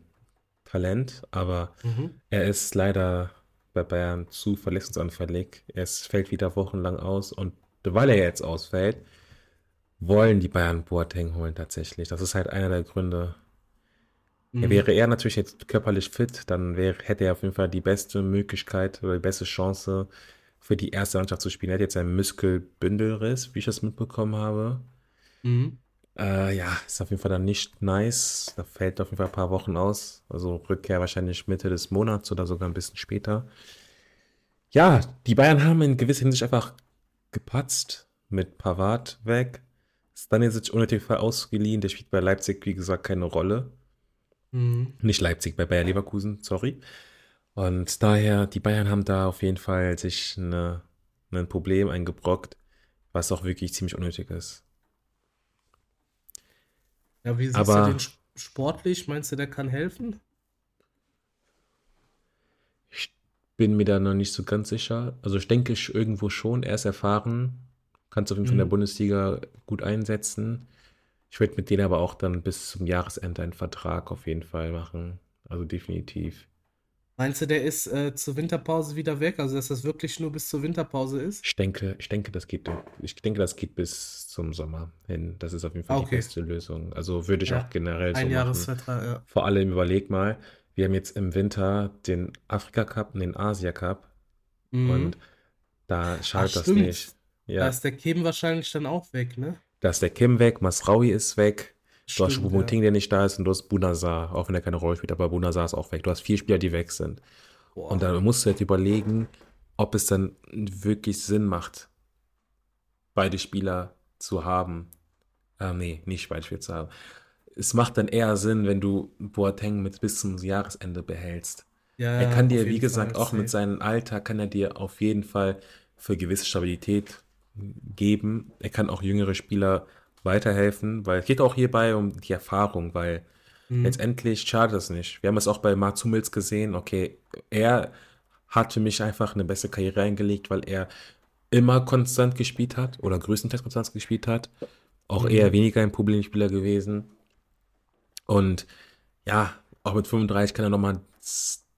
Talent, aber mhm. er ist leider bei Bayern zu verletzungsanfällig. Er fällt wieder wochenlang aus und weil er jetzt ausfällt, wollen die Bayern Boateng holen tatsächlich. Das ist halt einer der Gründe. Mhm. Wäre er natürlich jetzt körperlich fit, dann wäre, hätte er auf jeden Fall die beste Möglichkeit oder die beste Chance für die erste Mannschaft zu spielen. Er hat jetzt einen Muskelbündelriss, wie ich das mitbekommen habe. Mhm. Äh, ja, ist auf jeden Fall dann nicht nice. Da fällt auf jeden Fall ein paar Wochen aus. Also Rückkehr wahrscheinlich Mitte des Monats oder sogar ein bisschen später. Ja, die Bayern haben in gewisser Hinsicht einfach gepatzt mit Pavard weg. Stanisic unnötig ausgeliehen. Der spielt bei Leipzig, wie gesagt, keine Rolle. Mhm. Nicht Leipzig, bei Bayer Leverkusen, sorry. Und daher, die Bayern haben da auf jeden Fall sich eine, ein Problem eingebrockt, was auch wirklich ziemlich unnötig ist. Ja, wie siehst Aber, du den sportlich? Meinst du, der kann helfen? Ich bin mir da noch nicht so ganz sicher. Also ich denke ich irgendwo schon, er ist erfahren, kann es auf jeden Fall in der mhm. Bundesliga gut einsetzen. Ich werde mit denen aber auch dann bis zum Jahresende einen Vertrag auf jeden Fall machen. Also definitiv. Meinst du, der ist äh, zur Winterpause wieder weg? Also, dass das wirklich nur bis zur Winterpause ist? Ich denke, ich denke, das geht, ich denke, das geht bis zum Sommer hin. Das ist auf jeden Fall okay. die beste Lösung. Also würde ich ja. auch generell so Ein Jahresvertrag, ja. Vor allem überleg mal, wir haben jetzt im Winter den Afrika Cup und den Asia Cup. Mhm. Und da schadet das nicht. Ja. Da ist der Kim wahrscheinlich dann auch weg, ne? Da ist der Kim weg, Masraui ist weg. Du hast Choupo-Moting, ja. der nicht da ist, und du hast Bunazar, auch wenn er keine Rolle spielt, aber Bunazar ist auch weg. Du hast vier Spieler, die weg sind. Boah. Und dann musst du jetzt überlegen, ob es dann wirklich Sinn macht, beide Spieler zu haben. Ah, nee, nicht beide Spieler zu haben. Es macht dann eher Sinn, wenn du Boateng mit bis zum Jahresende behältst. Ja, er kann dir, wie gesagt, Fall, auch mit seinem Alter, kann er dir auf jeden Fall für gewisse Stabilität geben. Er kann auch jüngere Spieler weiterhelfen, weil es geht auch hierbei um die Erfahrung, weil mhm. letztendlich schadet es nicht. Wir haben es auch bei Mats Hummels gesehen, okay, er hat für mich einfach eine bessere Karriere eingelegt, weil er immer konstant gespielt hat oder größtenteils konstant gespielt hat. Auch mhm. eher weniger ein Problemspieler gewesen. Und ja, auch mit 35 kann er nochmal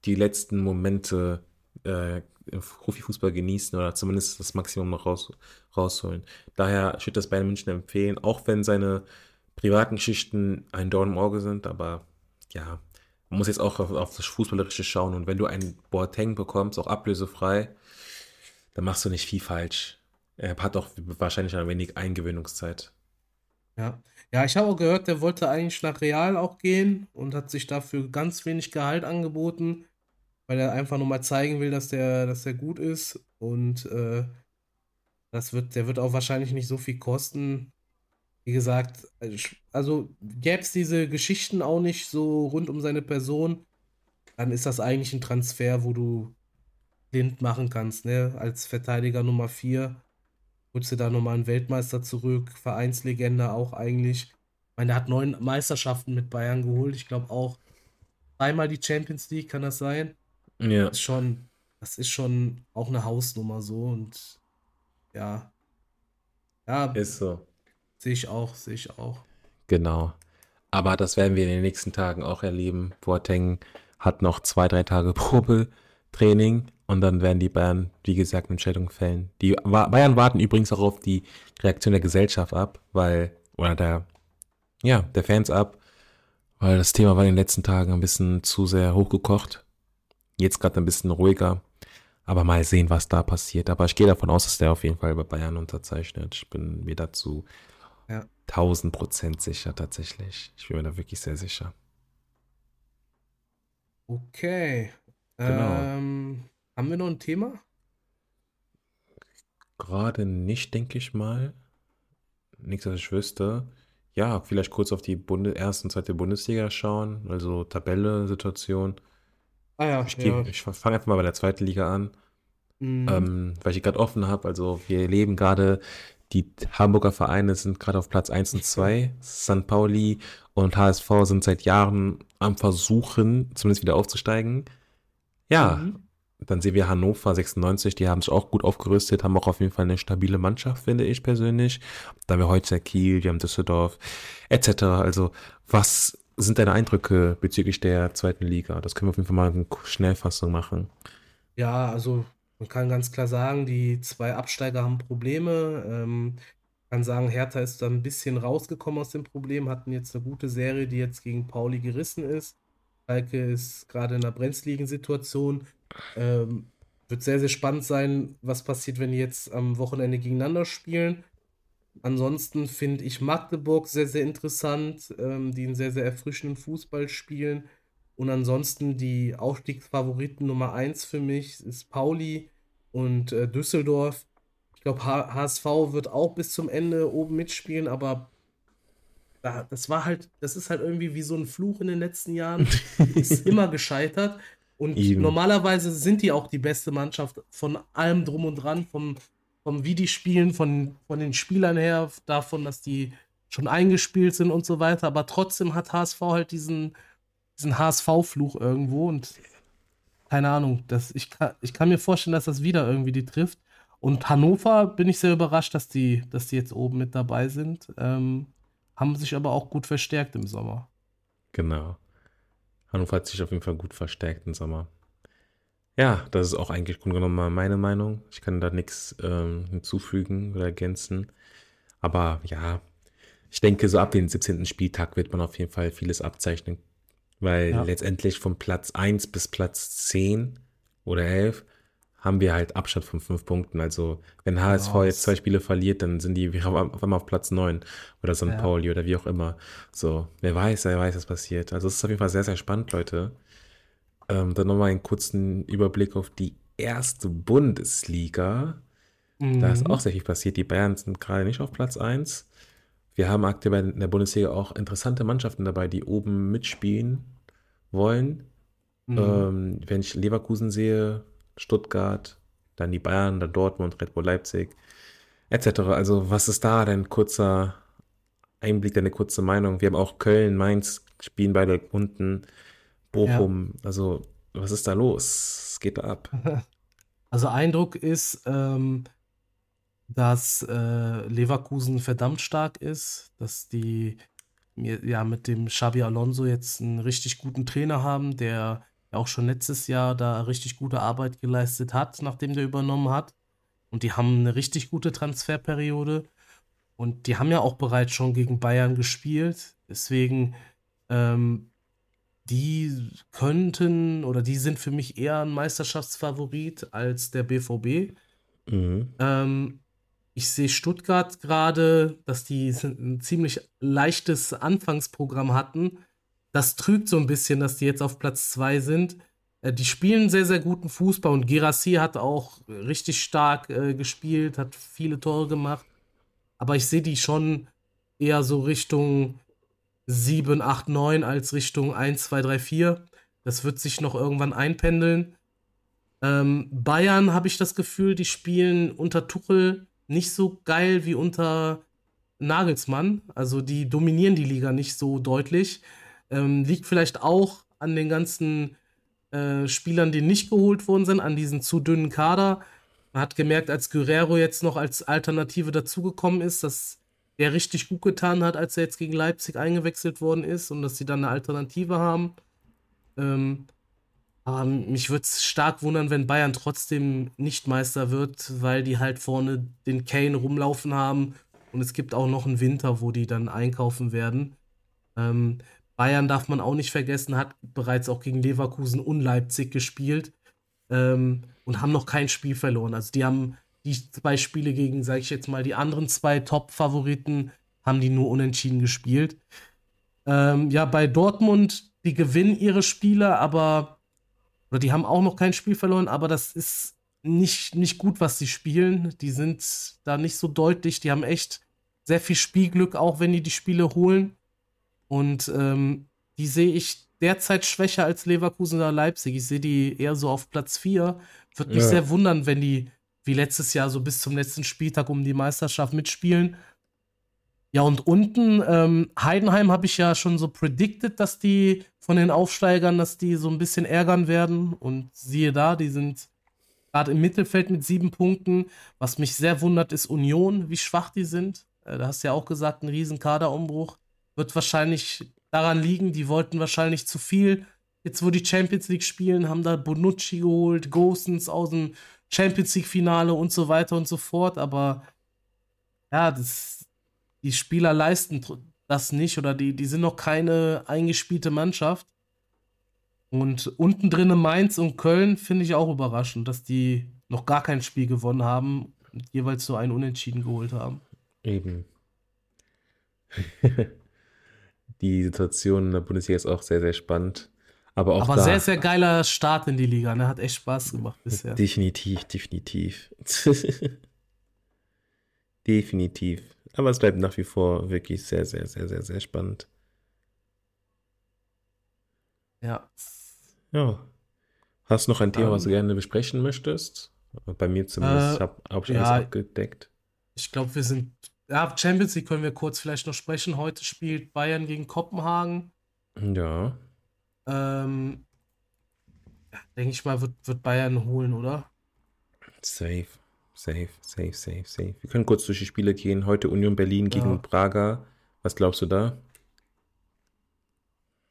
die letzten Momente äh, Profifußball genießen oder zumindest das Maximum raus, rausholen. Daher würde ich das Bayern München empfehlen, auch wenn seine privaten Geschichten ein Dorn im Auge sind, aber ja, man muss jetzt auch auf, auf das Fußballerische schauen und wenn du einen Boateng bekommst, auch ablösefrei, dann machst du nicht viel falsch. Er hat auch wahrscheinlich ein wenig Eingewöhnungszeit. Ja, ja, ich habe auch gehört, der wollte eigentlich nach Real auch gehen und hat sich dafür ganz wenig Gehalt angeboten weil er einfach nur mal zeigen will, dass der, dass der gut ist. Und äh, das wird, der wird auch wahrscheinlich nicht so viel kosten. Wie gesagt, also gäbe es diese Geschichten auch nicht so rund um seine Person, dann ist das eigentlich ein Transfer, wo du blind machen kannst, ne? Als Verteidiger Nummer 4 holst du da nochmal einen Weltmeister zurück, Vereinslegende auch eigentlich. Ich meine, der hat neun Meisterschaften mit Bayern geholt. Ich glaube auch dreimal die Champions League, kann das sein? Ja. Das ist schon, das ist schon auch eine Hausnummer so und ja. Ja, Ist so. sehe ich auch, sehe ich auch. Genau. Aber das werden wir in den nächsten Tagen auch erleben. Boateng hat noch zwei, drei Tage Probetraining und dann werden die Bayern, wie gesagt, eine Entscheidung fällen. Die Bayern warten übrigens auch auf die Reaktion der Gesellschaft ab, weil, oder der, ja, der Fans ab, weil das Thema war in den letzten Tagen ein bisschen zu sehr hochgekocht. Jetzt gerade ein bisschen ruhiger. Aber mal sehen, was da passiert. Aber ich gehe davon aus, dass der auf jeden Fall bei Bayern unterzeichnet. Ich bin mir dazu Ja. 1000 Prozent sicher tatsächlich. Ich bin mir da wirklich sehr sicher. Okay. Genau. Ähm, haben wir noch ein Thema? Gerade nicht, denke ich mal. Nichts, was ich wüsste. Ja, vielleicht kurz auf die Bunde erste und zweite Bundesliga schauen. Also Tabelle, Situation. Ah ja, Ich, geh- ich fange einfach mal bei der zweiten Liga an. Mhm. ähm, weil ich gerade offen habe. Also wir leben gerade, die Hamburger Vereine sind gerade auf Platz 1 und 2. St. Pauli und HSV sind seit Jahren am Versuchen, zumindest wieder aufzusteigen. Ja, Mhm. dann sehen wir Hannover 96, die haben sich auch gut aufgerüstet, haben auch auf jeden Fall eine stabile Mannschaft, finde ich persönlich. Dann haben wir heute Kiel, wir haben Düsseldorf, etc. Also, was sind deine Eindrücke bezüglich der zweiten Liga? Das können wir auf jeden Fall mal eine Schnellfassung machen. Ja, also man kann ganz klar sagen, die zwei Absteiger haben Probleme. Ähm, kann sagen, Hertha ist da ein bisschen rausgekommen aus dem Problem, hatten jetzt eine gute Serie, die jetzt gegen Pauli gerissen ist. Schalke ist gerade in einer brenzligen Situation. Ähm, wird sehr, sehr spannend sein, was passiert, wenn die jetzt am Wochenende gegeneinander spielen. Ansonsten finde ich Magdeburg sehr, sehr interessant, ähm, die einen sehr, sehr erfrischenden Fußball spielen. Und ansonsten die Aufstiegsfavoriten Nummer 1 für mich ist Pauli und äh, Düsseldorf. Ich glaube, HSV wird auch bis zum Ende oben mitspielen, aber da, das war halt, das ist halt irgendwie wie so ein Fluch in den letzten Jahren. Ist immer gescheitert. Und Eben. normalerweise sind die auch die beste Mannschaft von allem drum und dran, vom, vom wie die spielen, von, von den Spielern her, davon, dass die schon eingespielt sind und so weiter. Aber trotzdem hat HSV halt diesen, diesen HSV-Fluch irgendwo und keine Ahnung, das, ich, kann, ich kann mir vorstellen, dass das wieder irgendwie die trifft. Und Hannover bin ich sehr überrascht, dass die, dass die jetzt oben mit dabei sind. Ähm, haben sich aber auch gut verstärkt im Sommer. Genau. Hannover hat sich auf jeden Fall gut verstärkt im Sommer. Ja, das ist auch eigentlich grunde genommen mal meine Meinung. Ich kann da nichts ähm, hinzufügen oder ergänzen. Aber ja, ich denke, so ab dem 17. Spieltag wird man auf jeden Fall vieles abzeichnen. Weil Ja. letztendlich von Platz 1 bis Platz 10 oder 11 haben wir halt Abstand von 5 Punkten. Also wenn HSV Genau, jetzt zwei Spiele verliert, dann sind die auf einmal auf Platz 9 oder St. Ja. Pauli oder wie auch immer. So, wer weiß, wer weiß, was passiert. Also es ist auf jeden Fall sehr, sehr spannend, Leute. Ähm, dann nochmal einen kurzen Überblick auf die erste Bundesliga. Da ist Mhm. auch sehr viel passiert. Die Bayern sind gerade nicht auf Platz 1. Wir haben aktuell in der Bundesliga auch interessante Mannschaften dabei, die oben mitspielen wollen. Mhm. Ähm, wenn ich Leverkusen sehe, Stuttgart, dann die Bayern, dann Dortmund, Red Bull Leipzig, etc. Also, was ist da dein kurzer Einblick, deine kurze Meinung? Wir haben auch Köln, Mainz, spielen beide unten, Bochum. Also, was ist da los? Was geht da ab? Also Eindruck ist, ähm, dass äh, Leverkusen verdammt stark ist, dass die ja mit dem Xabi Alonso jetzt einen richtig guten Trainer haben, der ja auch schon letztes Jahr da richtig gute Arbeit geleistet hat, nachdem der übernommen hat. Und die haben eine richtig gute Transferperiode. Und die haben ja auch bereits schon gegen Bayern gespielt. Deswegen, ähm, die könnten oder die sind für mich eher ein Meisterschaftsfavorit als der BVB. Mhm. Ähm, ich sehe Stuttgart gerade, dass die ein ziemlich leichtes Anfangsprogramm hatten. Das trügt so ein bisschen, dass die jetzt auf Platz 2 sind. Äh, die spielen sehr, sehr guten Fußball und Girassi hat auch richtig stark äh, gespielt, hat viele Tore gemacht. Aber ich sehe die schon eher so Richtung 7, 8, 9 als Richtung 1, 2, 3, 4. Das wird sich noch irgendwann einpendeln. Ähm, Bayern habe ich das Gefühl, die spielen unter Tuchel nicht so geil wie unter Nagelsmann. Also die dominieren die Liga nicht so deutlich. Ähm, liegt vielleicht auch an den ganzen äh, Spielern, die nicht geholt worden sind, an diesen zu dünnen Kader. Man hat gemerkt, als Guerrero jetzt noch als Alternative dazugekommen ist, dass der richtig gut getan hat, als er jetzt gegen Leipzig eingewechselt worden ist und dass sie dann eine Alternative haben. Ähm, aber mich würde es stark wundern, wenn Bayern trotzdem nicht Meister wird, weil die halt vorne den Kane rumlaufen haben und es gibt auch noch einen Winter, wo die dann einkaufen werden. Ähm, Bayern darf man auch nicht vergessen, hat bereits auch gegen Leverkusen und Leipzig gespielt ähm, und haben noch kein Spiel verloren. Also die haben die zwei Spiele gegen, sage ich jetzt mal, die anderen zwei Top-Favoriten, haben die nur unentschieden gespielt. Ähm, ja, bei Dortmund, die gewinnen ihre Spiele, aber oder die haben auch noch kein Spiel verloren, aber das ist nicht, nicht gut, was sie spielen. Die sind da nicht so deutlich. Die haben echt sehr viel Spielglück, auch wenn die die Spiele holen. Und ähm, die sehe ich derzeit schwächer als Leverkusen oder Leipzig. Ich sehe die eher so auf Platz 4. Würde mich ja. sehr wundern, wenn die wie letztes Jahr so bis zum letzten Spieltag um die Meisterschaft mitspielen. Ja, und unten, ähm, Heidenheim habe ich ja schon so predicted, dass die von den Aufsteigern, dass die so ein bisschen ärgern werden. Und siehe da, die sind gerade im Mittelfeld mit sieben Punkten. Was mich sehr wundert, ist Union, wie schwach die sind. Äh, da hast du ja auch gesagt, ein riesen Kaderumbruch. Wird wahrscheinlich daran liegen, die wollten wahrscheinlich zu viel. Jetzt, wo die Champions League spielen, haben da Bonucci geholt, Gosens aus dem Champions League-Finale und so weiter und so fort. Aber ja, das, die Spieler leisten das nicht oder die, die sind noch keine eingespielte Mannschaft. Und unten drin Mainz und Köln finde ich auch überraschend, dass die noch gar kein Spiel gewonnen haben und jeweils nur einen Unentschieden geholt haben. Eben. die Situation in der Bundesliga ist auch sehr, sehr spannend. Aber auch Aber da, sehr, sehr geiler Start in die Liga. Ne? Hat echt Spaß gemacht bisher. Definitiv, definitiv. definitiv. Aber es bleibt nach wie vor wirklich sehr, sehr, sehr, sehr, sehr spannend. Ja. Ja. Hast du noch ein Thema, um, was du ähm. gerne besprechen möchtest? Bei mir zumindest. Äh, habe hab ich ja, alles abgedeckt. Ich glaube, wir sind. Ja, Champions League können wir kurz vielleicht noch sprechen. Heute spielt Bayern gegen Kopenhagen. Ja. Ähm, denke ich mal, wird, wird Bayern holen, oder? Safe. Safe, safe, safe, safe. Wir können kurz durch die Spiele gehen. Heute Union Berlin gegen ja. Braga. Was glaubst du da?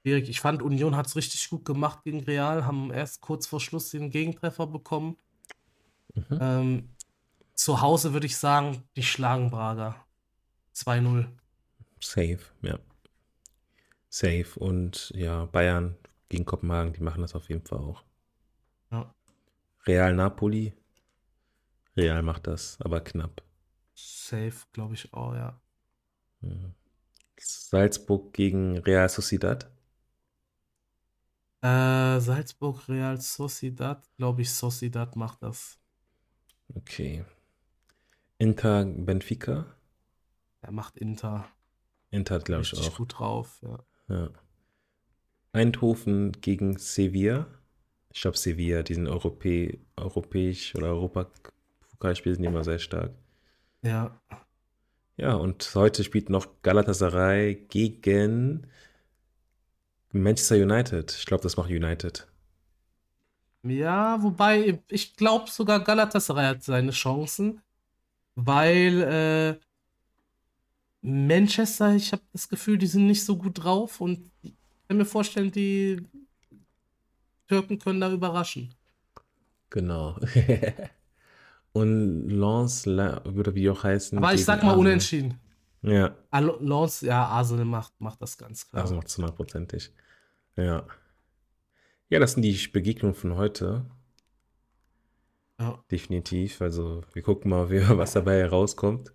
Erik, ich fand, Union hat es richtig gut gemacht gegen Real, haben erst kurz vor Schluss den Gegentreffer bekommen. Mhm. Ähm, zu Hause würde ich sagen, die schlagen Braga. 2-0. Safe, ja. Safe. Und ja, Bayern gegen Kopenhagen, die machen das auf jeden Fall auch. Ja. Real Napoli, Real macht das, aber knapp. Safe, glaube ich auch, ja. Salzburg gegen Real Sociedad? Äh, Salzburg, Real Sociedad, glaube ich, Sociedad macht das. Okay. Inter Benfica? Er macht Inter. Inter, glaube ich auch. gut drauf, ja. ja. Eindhoven gegen Sevilla. Ich glaube, Sevilla, die sind Europä europäisch oder Europa Pokalspiele sind immer sehr stark. Ja. Ja, und heute spielt noch Galatasaray gegen Manchester United. Ich glaube, das macht United. Ja, wobei ich glaube sogar Galatasaray hat seine Chancen, weil äh, Manchester, ich habe das Gefühl, die sind nicht so gut drauf und kann mir vorstellen, die Türken können da überraschen. Genau. Und Lance, würde wie auch heißen. Aber ich sag mal Arsenal. unentschieden. Ja. Ah, Lance, ja, Arsenal macht, macht das ganz klar. Also macht es hundertprozentig. Ja. Ja, das sind die Begegnungen von heute. Ja. Definitiv. Also wir gucken mal, was dabei herauskommt.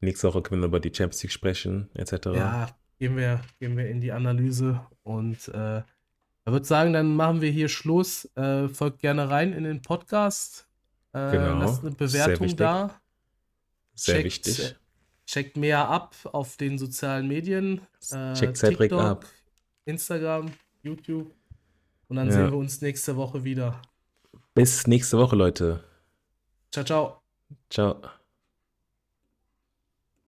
Nächste Woche können wir über die Champions League sprechen, etc. Ja, gehen wir, gehen wir in die Analyse und äh, ich würde sagen, dann machen wir hier Schluss. Äh, folgt gerne rein in den Podcast. Äh, genau. Lasst eine Bewertung Sehr da. Sehr checkt, wichtig. Checkt mehr ab auf den sozialen Medien. Äh, checkt Cedric ab. Instagram, YouTube. Und dann ja. sehen wir uns nächste Woche wieder. Bis nächste Woche, Leute. Ciao, ciao. Ciao.